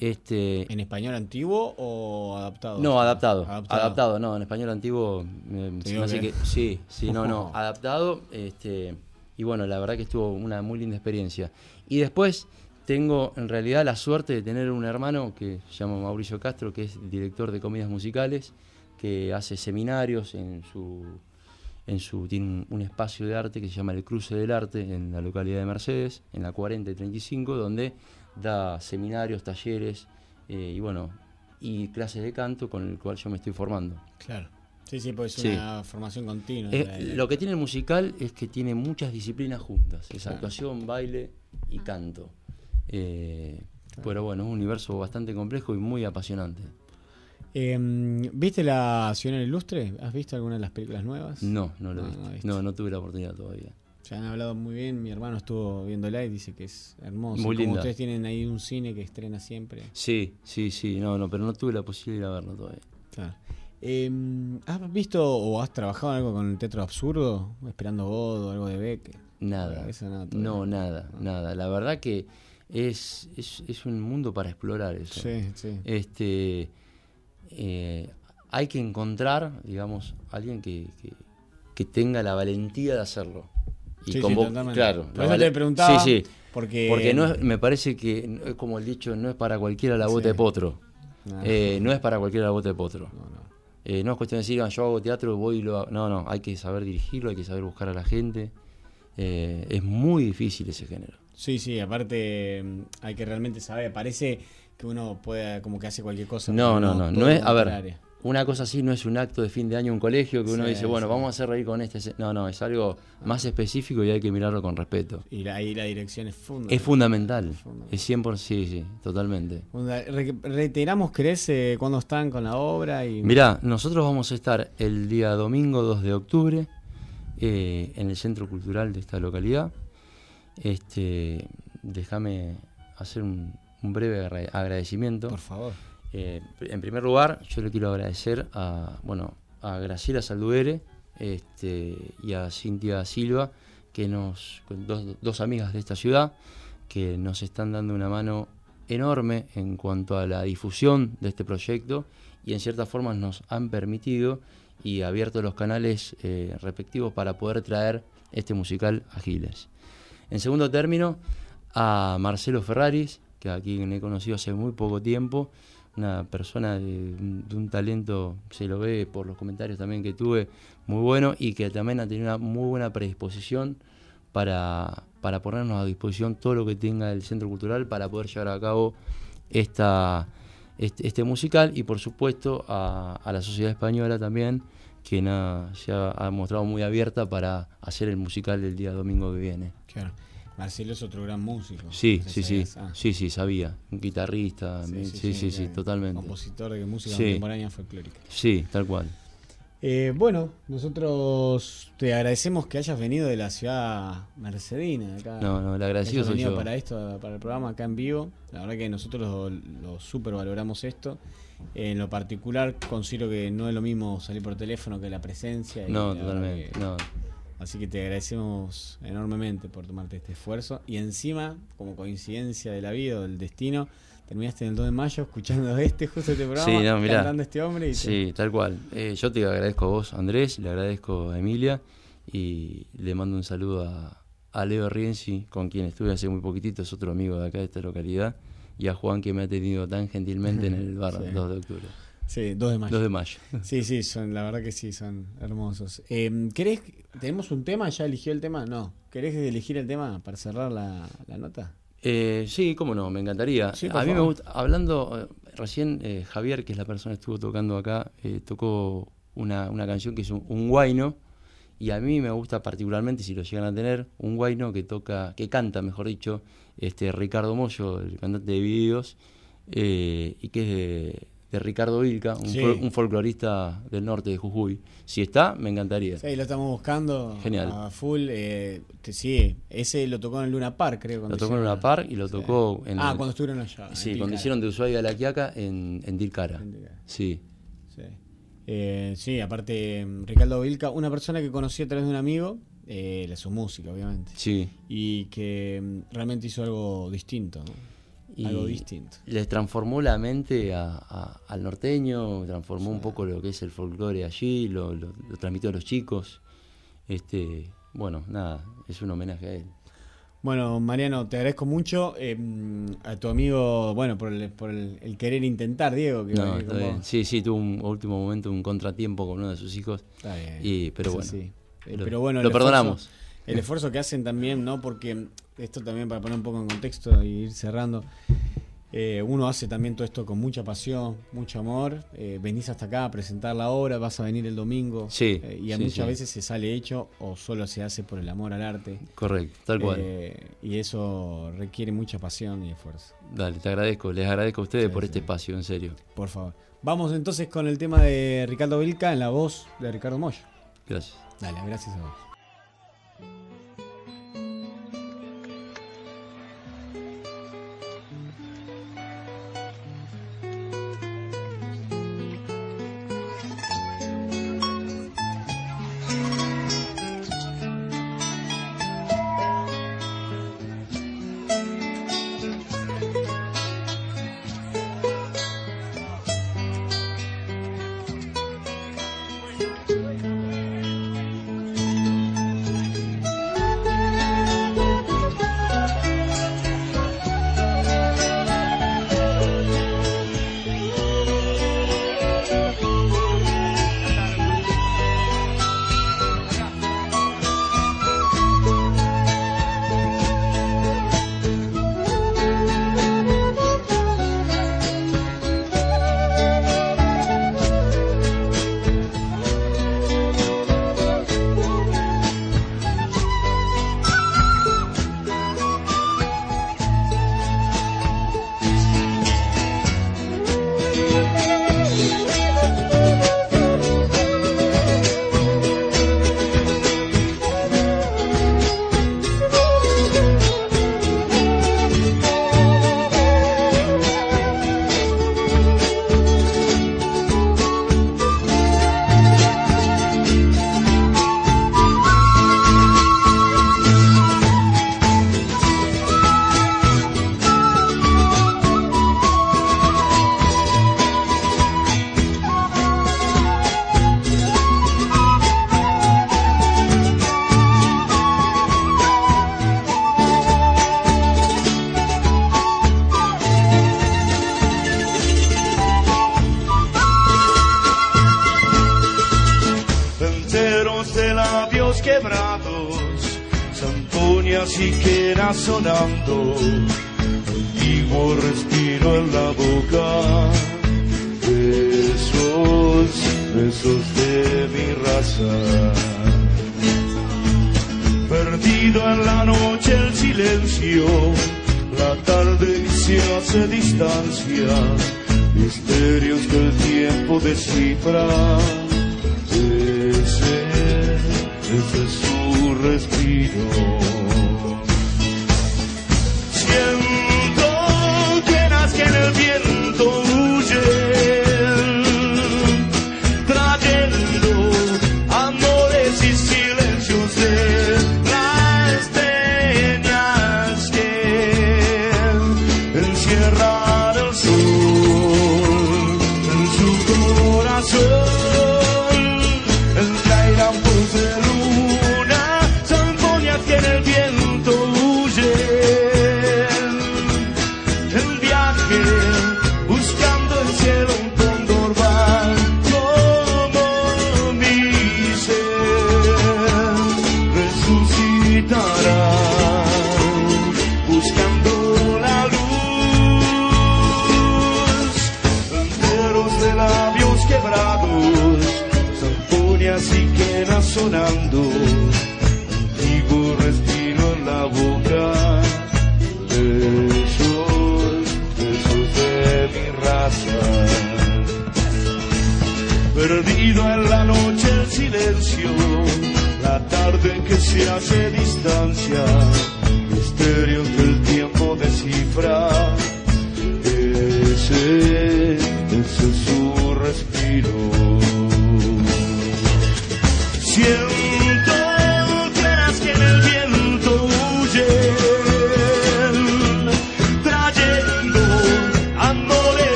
Speaker 10: Este,
Speaker 4: ¿En español antiguo o adaptado?
Speaker 10: no, adaptado,
Speaker 4: Adaptado.
Speaker 10: adaptado. no, en español antiguo. eh, hace
Speaker 4: que-
Speaker 10: sí, sí, no, no, adaptado. Este, y bueno, la verdad que estuvo una muy linda experiencia. Y después tengo en realidad la suerte de tener un hermano que se llama Mauricio Castro, que es director de comedias musicales, que hace seminarios en su. En su, tiene un, un espacio de arte que se llama El Cruce del Arte en la localidad de Mercedes, en la 40 y 35, donde da seminarios, talleres eh, y bueno, y clases de canto con el cual yo me estoy formando.
Speaker 4: Claro. Sí, sí, pues es
Speaker 10: Sí.
Speaker 4: una formación continua.
Speaker 10: Eh, lo que tiene el musical es que tiene muchas disciplinas juntas, es
Speaker 4: Claro.
Speaker 10: actuación, baile y canto. Eh, Pero bueno, es un universo bastante complejo y muy apasionante.
Speaker 4: Em, ¿Viste la Ciudad Ilustre? ¿Has visto alguna de las películas nuevas?
Speaker 10: No, no lo he
Speaker 4: No,
Speaker 10: visto.
Speaker 4: no
Speaker 10: no, tuve la oportunidad todavía.
Speaker 4: Se han hablado muy bien, mi hermano estuvo viéndola y dice que es hermoso.
Speaker 10: Muy
Speaker 4: Como ustedes tienen ahí un cine que estrena siempre.
Speaker 10: Sí, sí, sí, no, no, pero no tuve la posibilidad de verlo todavía.
Speaker 4: Claro. Em, ¿Has visto o has trabajado en algo con el teatro absurdo? Esperando Godo, algo de Beck.
Speaker 10: Nada.
Speaker 4: Eso nada
Speaker 10: no, nada, nada. La verdad que es, es, es un mundo para explorar eso.
Speaker 4: Sí, sí.
Speaker 10: Este, eh, hay que encontrar, digamos, alguien que, que, que tenga la valentía de hacerlo.
Speaker 4: Sí, sí,
Speaker 10: claro,
Speaker 4: Por eso te preguntaba,
Speaker 10: Sí, sí.
Speaker 4: porque-
Speaker 10: no es- me parece que es como el dicho, no es para cualquiera la bota de potro.
Speaker 4: No.
Speaker 10: Eh, no es para cualquiera la bota de potro. Eh, no es cuestión de decir, "Ah, yo hago teatro, voy y lo hago". No, no, hay que saber dirigirlo, hay que saber buscar a la gente. Eh, es muy difícil ese género.
Speaker 4: Sí, sí, aparte em, hay que realmente saber. Parece que uno puede, como que hace cualquier cosa.
Speaker 10: No, no, no, no es, a ver. Una cosa así no es un acto de fin de año en un colegio que uno
Speaker 4: Sí,
Speaker 10: dice, bueno,
Speaker 4: sí.
Speaker 10: vamos a hacer reír con este. se-". No, no, es algo más específico y hay que mirarlo con respeto.
Speaker 4: Y ahí la dirección es fundamental.
Speaker 10: Es fundamental, es 100%, sí, sí, totalmente.
Speaker 4: Re- Reiteramos, ¿crees eh, cuándo están con la obra? Y...
Speaker 10: Mirá, nosotros vamos a estar el día domingo 2 de octubre eh, en el Centro Cultural de esta localidad. Este, déjame hacer un, un breve agra- agradecimiento.
Speaker 4: Por favor.
Speaker 10: Eh, en primer lugar, yo le quiero agradecer a, bueno, a Graciela Salduere este, y a Cintia Silva, que nos, dos, dos amigas de esta ciudad, que nos están dando una mano enorme en cuanto a la difusión de este proyecto y en ciertas formas nos han permitido y abierto los canales eh, respectivos para poder traer este musical a Giles. En segundo término, a Marcelo Ferraris, que aquí me he conocido hace muy poco tiempo, una persona de, un talento, se lo ve por los comentarios también que tuve, muy bueno y que también ha tenido una muy buena predisposición para, para ponernos a disposición todo lo que tenga el Centro Cultural para poder llevar a cabo esta, este, este musical y por supuesto a, la sociedad española también que na- se ha, ha mostrado muy abierta para hacer el musical del día domingo que viene.
Speaker 4: Claro. Marcelo es otro gran músico.
Speaker 10: Sí,
Speaker 4: ¿Ya
Speaker 10: sí, sí?
Speaker 4: Ah.
Speaker 10: sí, sí, sabía. Un guitarrista, sí, sí, sí, sí,
Speaker 4: eh,
Speaker 10: totalmente.
Speaker 4: Compositor de música
Speaker 10: Sí.
Speaker 4: contemporánea folclórica.
Speaker 10: Sí, tal cual.
Speaker 4: Eh, bueno, nosotros te agradecemos que hayas venido de la ciudad mercedina. Acá,
Speaker 10: No, no, el agradecido soy
Speaker 4: venido
Speaker 10: yo.
Speaker 4: para esto, para el programa acá en vivo. La verdad que nosotros lo, lo super valoramos esto. En lo particular, considero que no es lo mismo salir por teléfono que la presencia. y
Speaker 10: No,
Speaker 4: la
Speaker 10: totalmente. No.
Speaker 4: Así que te agradecemos enormemente por tomarte este esfuerzo. Y encima, como coincidencia de la vida o del destino, terminaste en el 2 de mayo escuchando este, justo este programa,
Speaker 10: Sí, no, mirá.
Speaker 4: cantando este hombre. Y te-
Speaker 10: Sí, tal cual. Eh, yo te agradezco a vos, Andrés, le agradezco a Emilia y le mando un saludo a, a Leo Rienzi, con quien estuve hace muy poquitito, es otro amigo de acá de esta localidad, y a Juan que me ha atendido tan gentilmente en el bar
Speaker 4: Sí.
Speaker 10: 2 de octubre.
Speaker 4: Sí, 2 de mayo.
Speaker 10: 2 de mayo.
Speaker 4: Sí, sí, son, la verdad que sí, son hermosos. Eh, ¿Querés, tenemos un tema? ¿Ya eligió el tema? No. ¿Querés elegir el tema para cerrar la, la nota?
Speaker 10: Eh, sí, cómo no, me encantaría.
Speaker 4: Sí,
Speaker 10: a mí me gusta, hablando, eh, recién eh, Javier, que es la persona que estuvo tocando acá, tocó una, una canción que es un, un guayno, y a mí me gusta particularmente, si lo llegan a tener, un guayno que toca, que canta, mejor dicho, este Ricardo Mollo, el cantante de videos, y que es de, de Ricardo Vilca, un,
Speaker 4: Sí.
Speaker 10: fol- un folclorista del norte de Jujuy. Si está, me encantaría.
Speaker 4: Sí, lo estamos buscando
Speaker 10: Genial.
Speaker 4: a full. Eh, te- sí, ese lo tocó en Luna Park, creo.
Speaker 10: Lo tocó en
Speaker 4: hicieron-
Speaker 10: una par y lo
Speaker 4: Sí.
Speaker 10: tocó en
Speaker 4: Ah,
Speaker 10: el-
Speaker 4: cuando estuvieron allá.
Speaker 10: Sí, cuando hicieron de Ushuaia a La Quiaca en, en Tilcara. Sí.
Speaker 4: Sí. Eh, sí, aparte, mm, Ricardo Vilca, una persona que conocí a través de un amigo, eh, su música, obviamente.
Speaker 10: Sí.
Speaker 4: Y que mm, realmente hizo algo distinto. ¿no?
Speaker 10: Y
Speaker 4: Algo distinto.
Speaker 10: Les transformó la mente a- a- al norteño, transformó un poco lo que es el folclore allí, lo, lo- lo transmitió a los chicos. Este, bueno, nada, es un homenaje a él.
Speaker 4: Bueno, Mariano, te agradezco mucho eh, a tu amigo, bueno, por el, por el, el querer intentar, Diego. Que
Speaker 10: No,
Speaker 4: que
Speaker 10: está
Speaker 4: como-
Speaker 10: bien. Sí, sí, tuvo un último momento un contratiempo con uno de sus hijos.
Speaker 4: Está bien,
Speaker 10: Y, pero
Speaker 4: eso
Speaker 10: bueno,
Speaker 4: sí.
Speaker 10: Lo,
Speaker 4: pero bueno,
Speaker 10: lo
Speaker 4: el
Speaker 10: perdonamos.
Speaker 4: esfuerzo- el esfuerzo que hacen también, ¿no? Porque esto también para poner un poco en contexto y ir cerrando. eh, uno hace también todo esto con mucha pasión, mucho amor. eh, venís hasta acá a presentar la obra, vas a venir el domingo.
Speaker 10: Sí,
Speaker 4: eh, y a
Speaker 10: sí,
Speaker 4: muchas
Speaker 10: sí.
Speaker 4: veces se sale hecho o solo se hace por el amor al arte.
Speaker 10: Correcto, tal cual.
Speaker 4: Y eso requiere mucha pasión y esfuerzo.
Speaker 10: Dale, te agradezco, les agradezco a ustedes
Speaker 4: Sí,
Speaker 10: por este espacio, en serio.
Speaker 4: Por favor. Vamos entonces con el tema de Ricardo Vilca en la voz de Ricardo Moyo.
Speaker 10: Gracias.
Speaker 4: Dale, gracias a vos.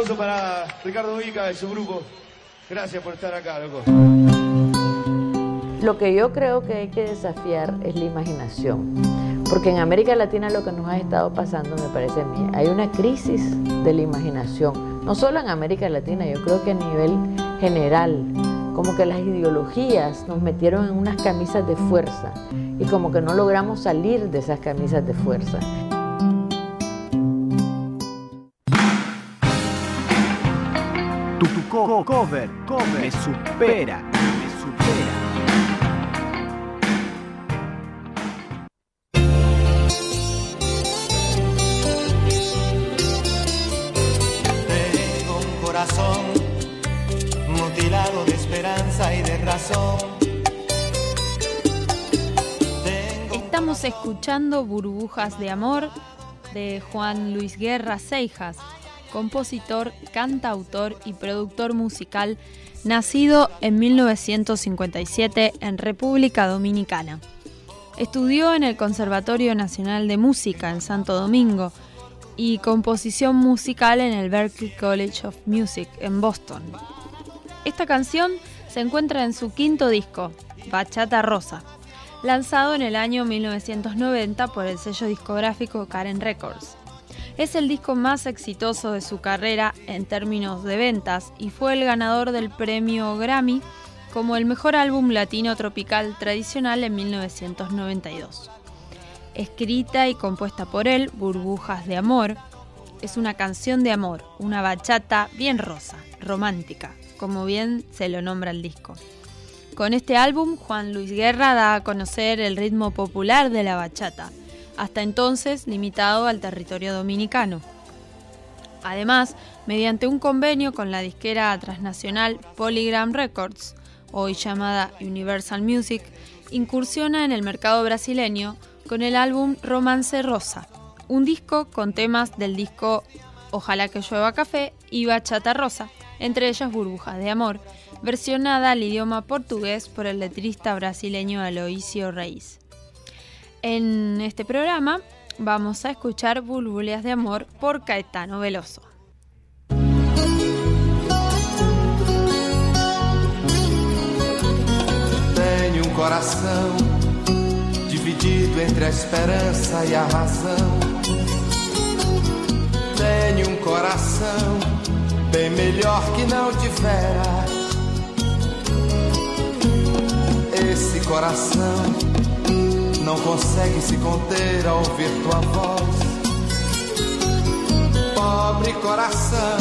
Speaker 11: Aplauso para Ricardo Vica y su grupo. Gracias por estar acá, loco.
Speaker 12: Lo que yo creo que hay que desafiar es la imaginación, porque en América Latina lo que nos ha estado pasando, me parece a mí, hay una crisis de la imaginación, no solo en América Latina, yo creo que a nivel general, como que las ideologías nos metieron en unas camisas de fuerza y como que no logramos salir de esas camisas de fuerza.
Speaker 13: Co- cover, cover, me supera, me supera.
Speaker 14: Tengo un corazón mutilado de esperanza y de razón.
Speaker 6: Estamos escuchando Burbujas de Amor de Juan Luis Guerra Seijas, compositor, cantautor y productor musical, nacido en 1957 en República Dominicana. Estudió en el Conservatorio Nacional de Música en Santo Domingo y composición musical en el Berklee College of Music en Boston. Esta canción se encuentra en su quinto disco, Bachata Rosa, lanzado en el año 1990 por el sello discográfico Karen Records. Es el disco más exitoso de su carrera en términos de ventas y fue el ganador del premio Grammy como el mejor álbum latino tropical tradicional en 1992. Escrita y compuesta por él, Burbujas de Amor, es una canción de amor, una bachata bien rosa, romántica, como bien se lo nombra el disco. Con este álbum, Juan Luis Guerra da a conocer el ritmo popular de la bachata, hasta entonces limitado al territorio dominicano. Además, mediante un convenio con la disquera transnacional Polygram Records, hoy llamada Universal Music, incursiona en el mercado brasileño con el álbum Romance Rosa, un disco con temas del disco Ojalá que llueva café y Bachata Rosa, entre ellas Burbujas de Amor, versionada al idioma portugués por el letrista brasileño Aloisio Reis. En este programa vamos a escuchar Burbujas de Amor por Caetano Veloso.
Speaker 7: Tenho um coração dividido entre a esperança e a razão. Tenho um coração bem melhor que não tivera. Esse coração não consegue se conter ao ouvir tua voz. Pobre coração,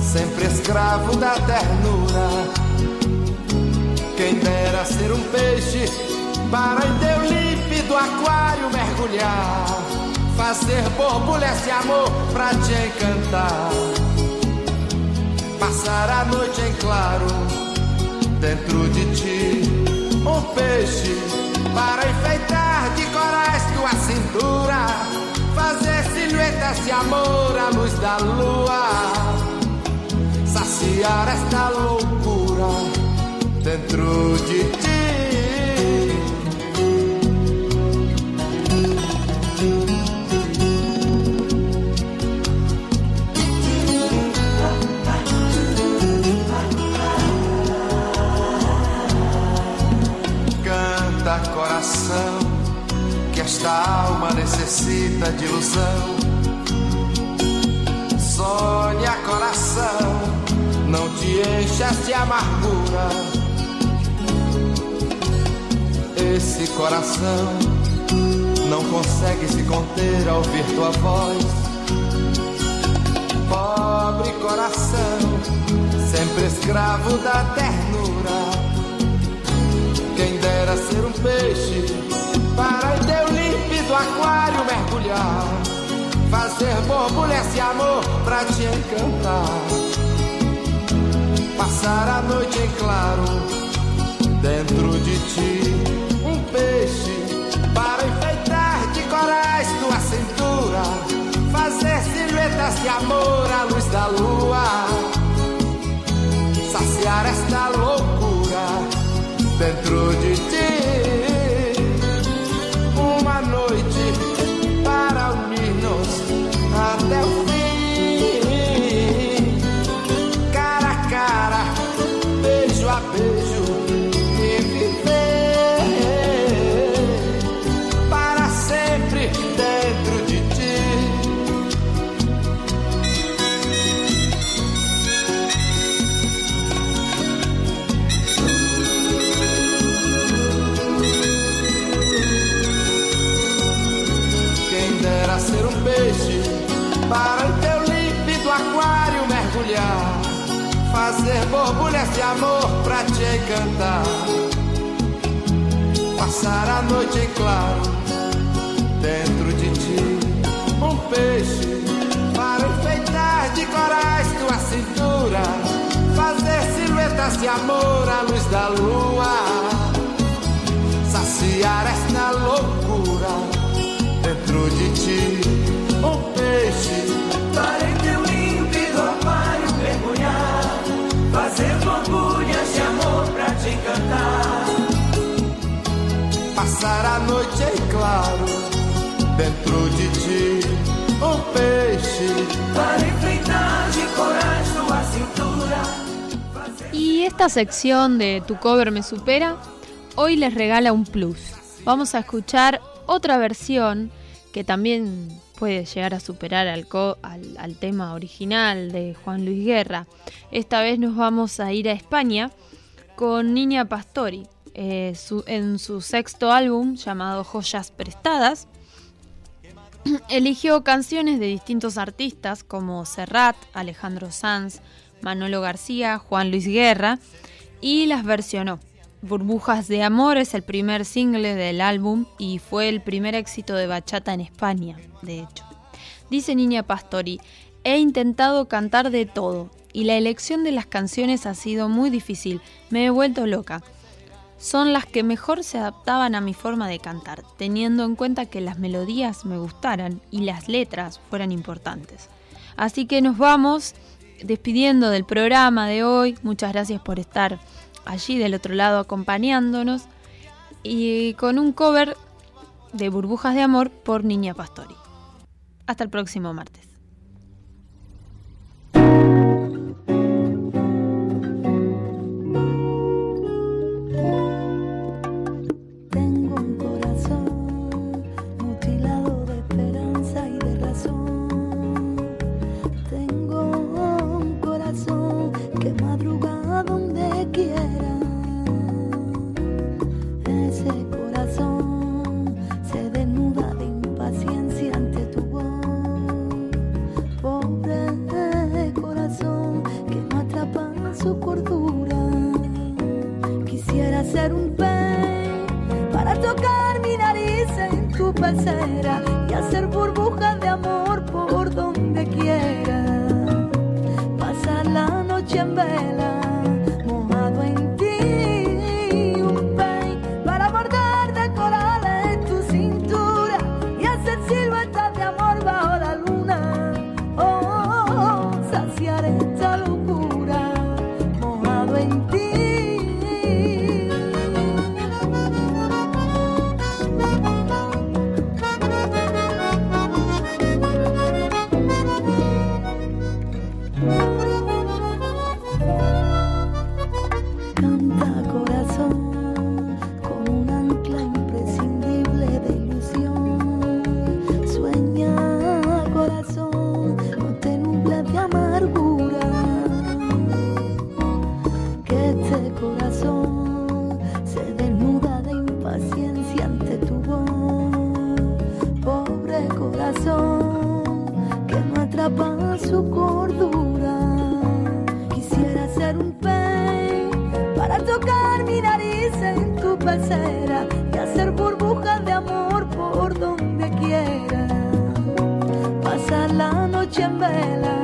Speaker 7: sempre escravo da ternura. Quem dera ser um peixe para em teu límpido aquário mergulhar. Fazer borbulhas de amor pra te encantar. Passar a noite em claro dentro de ti. Um peixe para enfeitar de corais tua cintura. Fazer silhuetas de amor à luz da lua. Saciar esta loucura dentro de ti. Que esta alma necessita de ilusão. Sonha coração, não te enchas de amargura. Esse coração não consegue se conter ao ouvir tua voz. Pobre coração, sempre escravo da ternura. Dera ser um peixe para em teu límpido aquário mergulhar. Fazer borbulhas de amor pra te encantar. Passar a noite em claro dentro de ti um peixe para enfeitar de corais tua cintura, fazer silhuetas de amor à luz da lua, saciar esta loucura dentro de ti. Uma noite para unir-nos até o amor pra te encantar, passar a noite em claro dentro de ti, um peixe para enfeitar de corais tua cintura, fazer silhuetas de amor à luz da lua, saciar esta loucura dentro de ti. Um peixe
Speaker 6: Y esta sección de Tu cover me supera hoy les regala un plus. Vamos a escuchar otra versión que también puede llegar a superar al, tema original de Juan Luis Guerra. Esta vez nos vamos a ir a España con Niña Pastori eh, en su sexto álbum llamado Joyas Prestadas. Eligió canciones de distintos artistas como Serrat, Alejandro Sanz, Manolo García, Juan Luis Guerra y las versionó. Burbujas de Amor es el primer single del álbum y fue el primer éxito de bachata en España, de hecho. Dice Niña Pastori, he intentado cantar de todo y la elección de las canciones ha sido muy difícil, me he vuelto loca. Son las que mejor se adaptaban a mi forma de cantar, teniendo en cuenta que las melodías me gustaran y las letras fueran importantes. Así que nos vamos despidiendo del programa de hoy. Muchas gracias por estar allí del otro lado acompañándonos y con un cover de Burbujas de Amor por Niña Pastori. Hasta el próximo martes.
Speaker 15: Pecera y hacer mi nariz en tu pecera y hacer burbujas de amor por donde quiera. Pasar la noche en vela,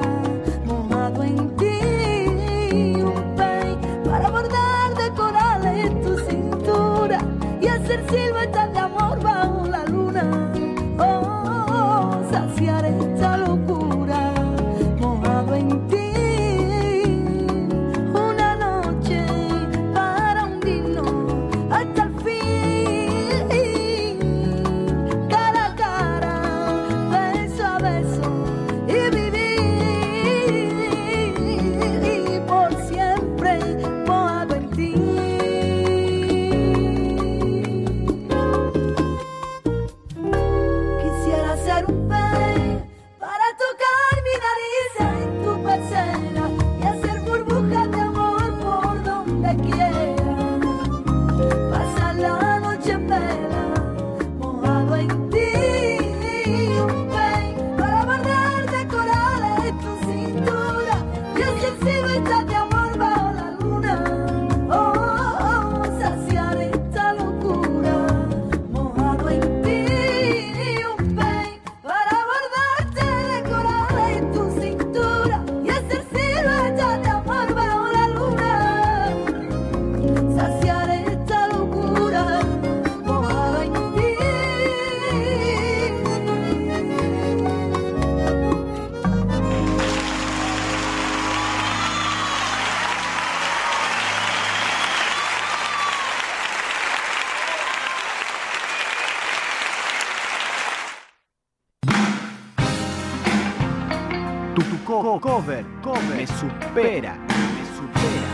Speaker 13: cover, cover, me supera, me supera.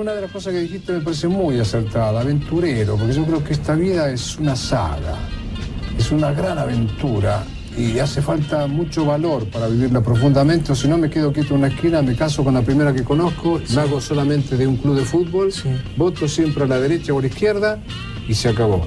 Speaker 3: Una de las cosas que dijiste me parece muy acertada, aventurero, porque yo creo que esta vida es una saga, es una gran aventura y hace falta mucho valor para vivirla profundamente, o si no me quedo quieto en una esquina, me caso con la primera que conozco, me hago solamente de un club de fútbol, voto siempre a la derecha o a la izquierda y se acabó.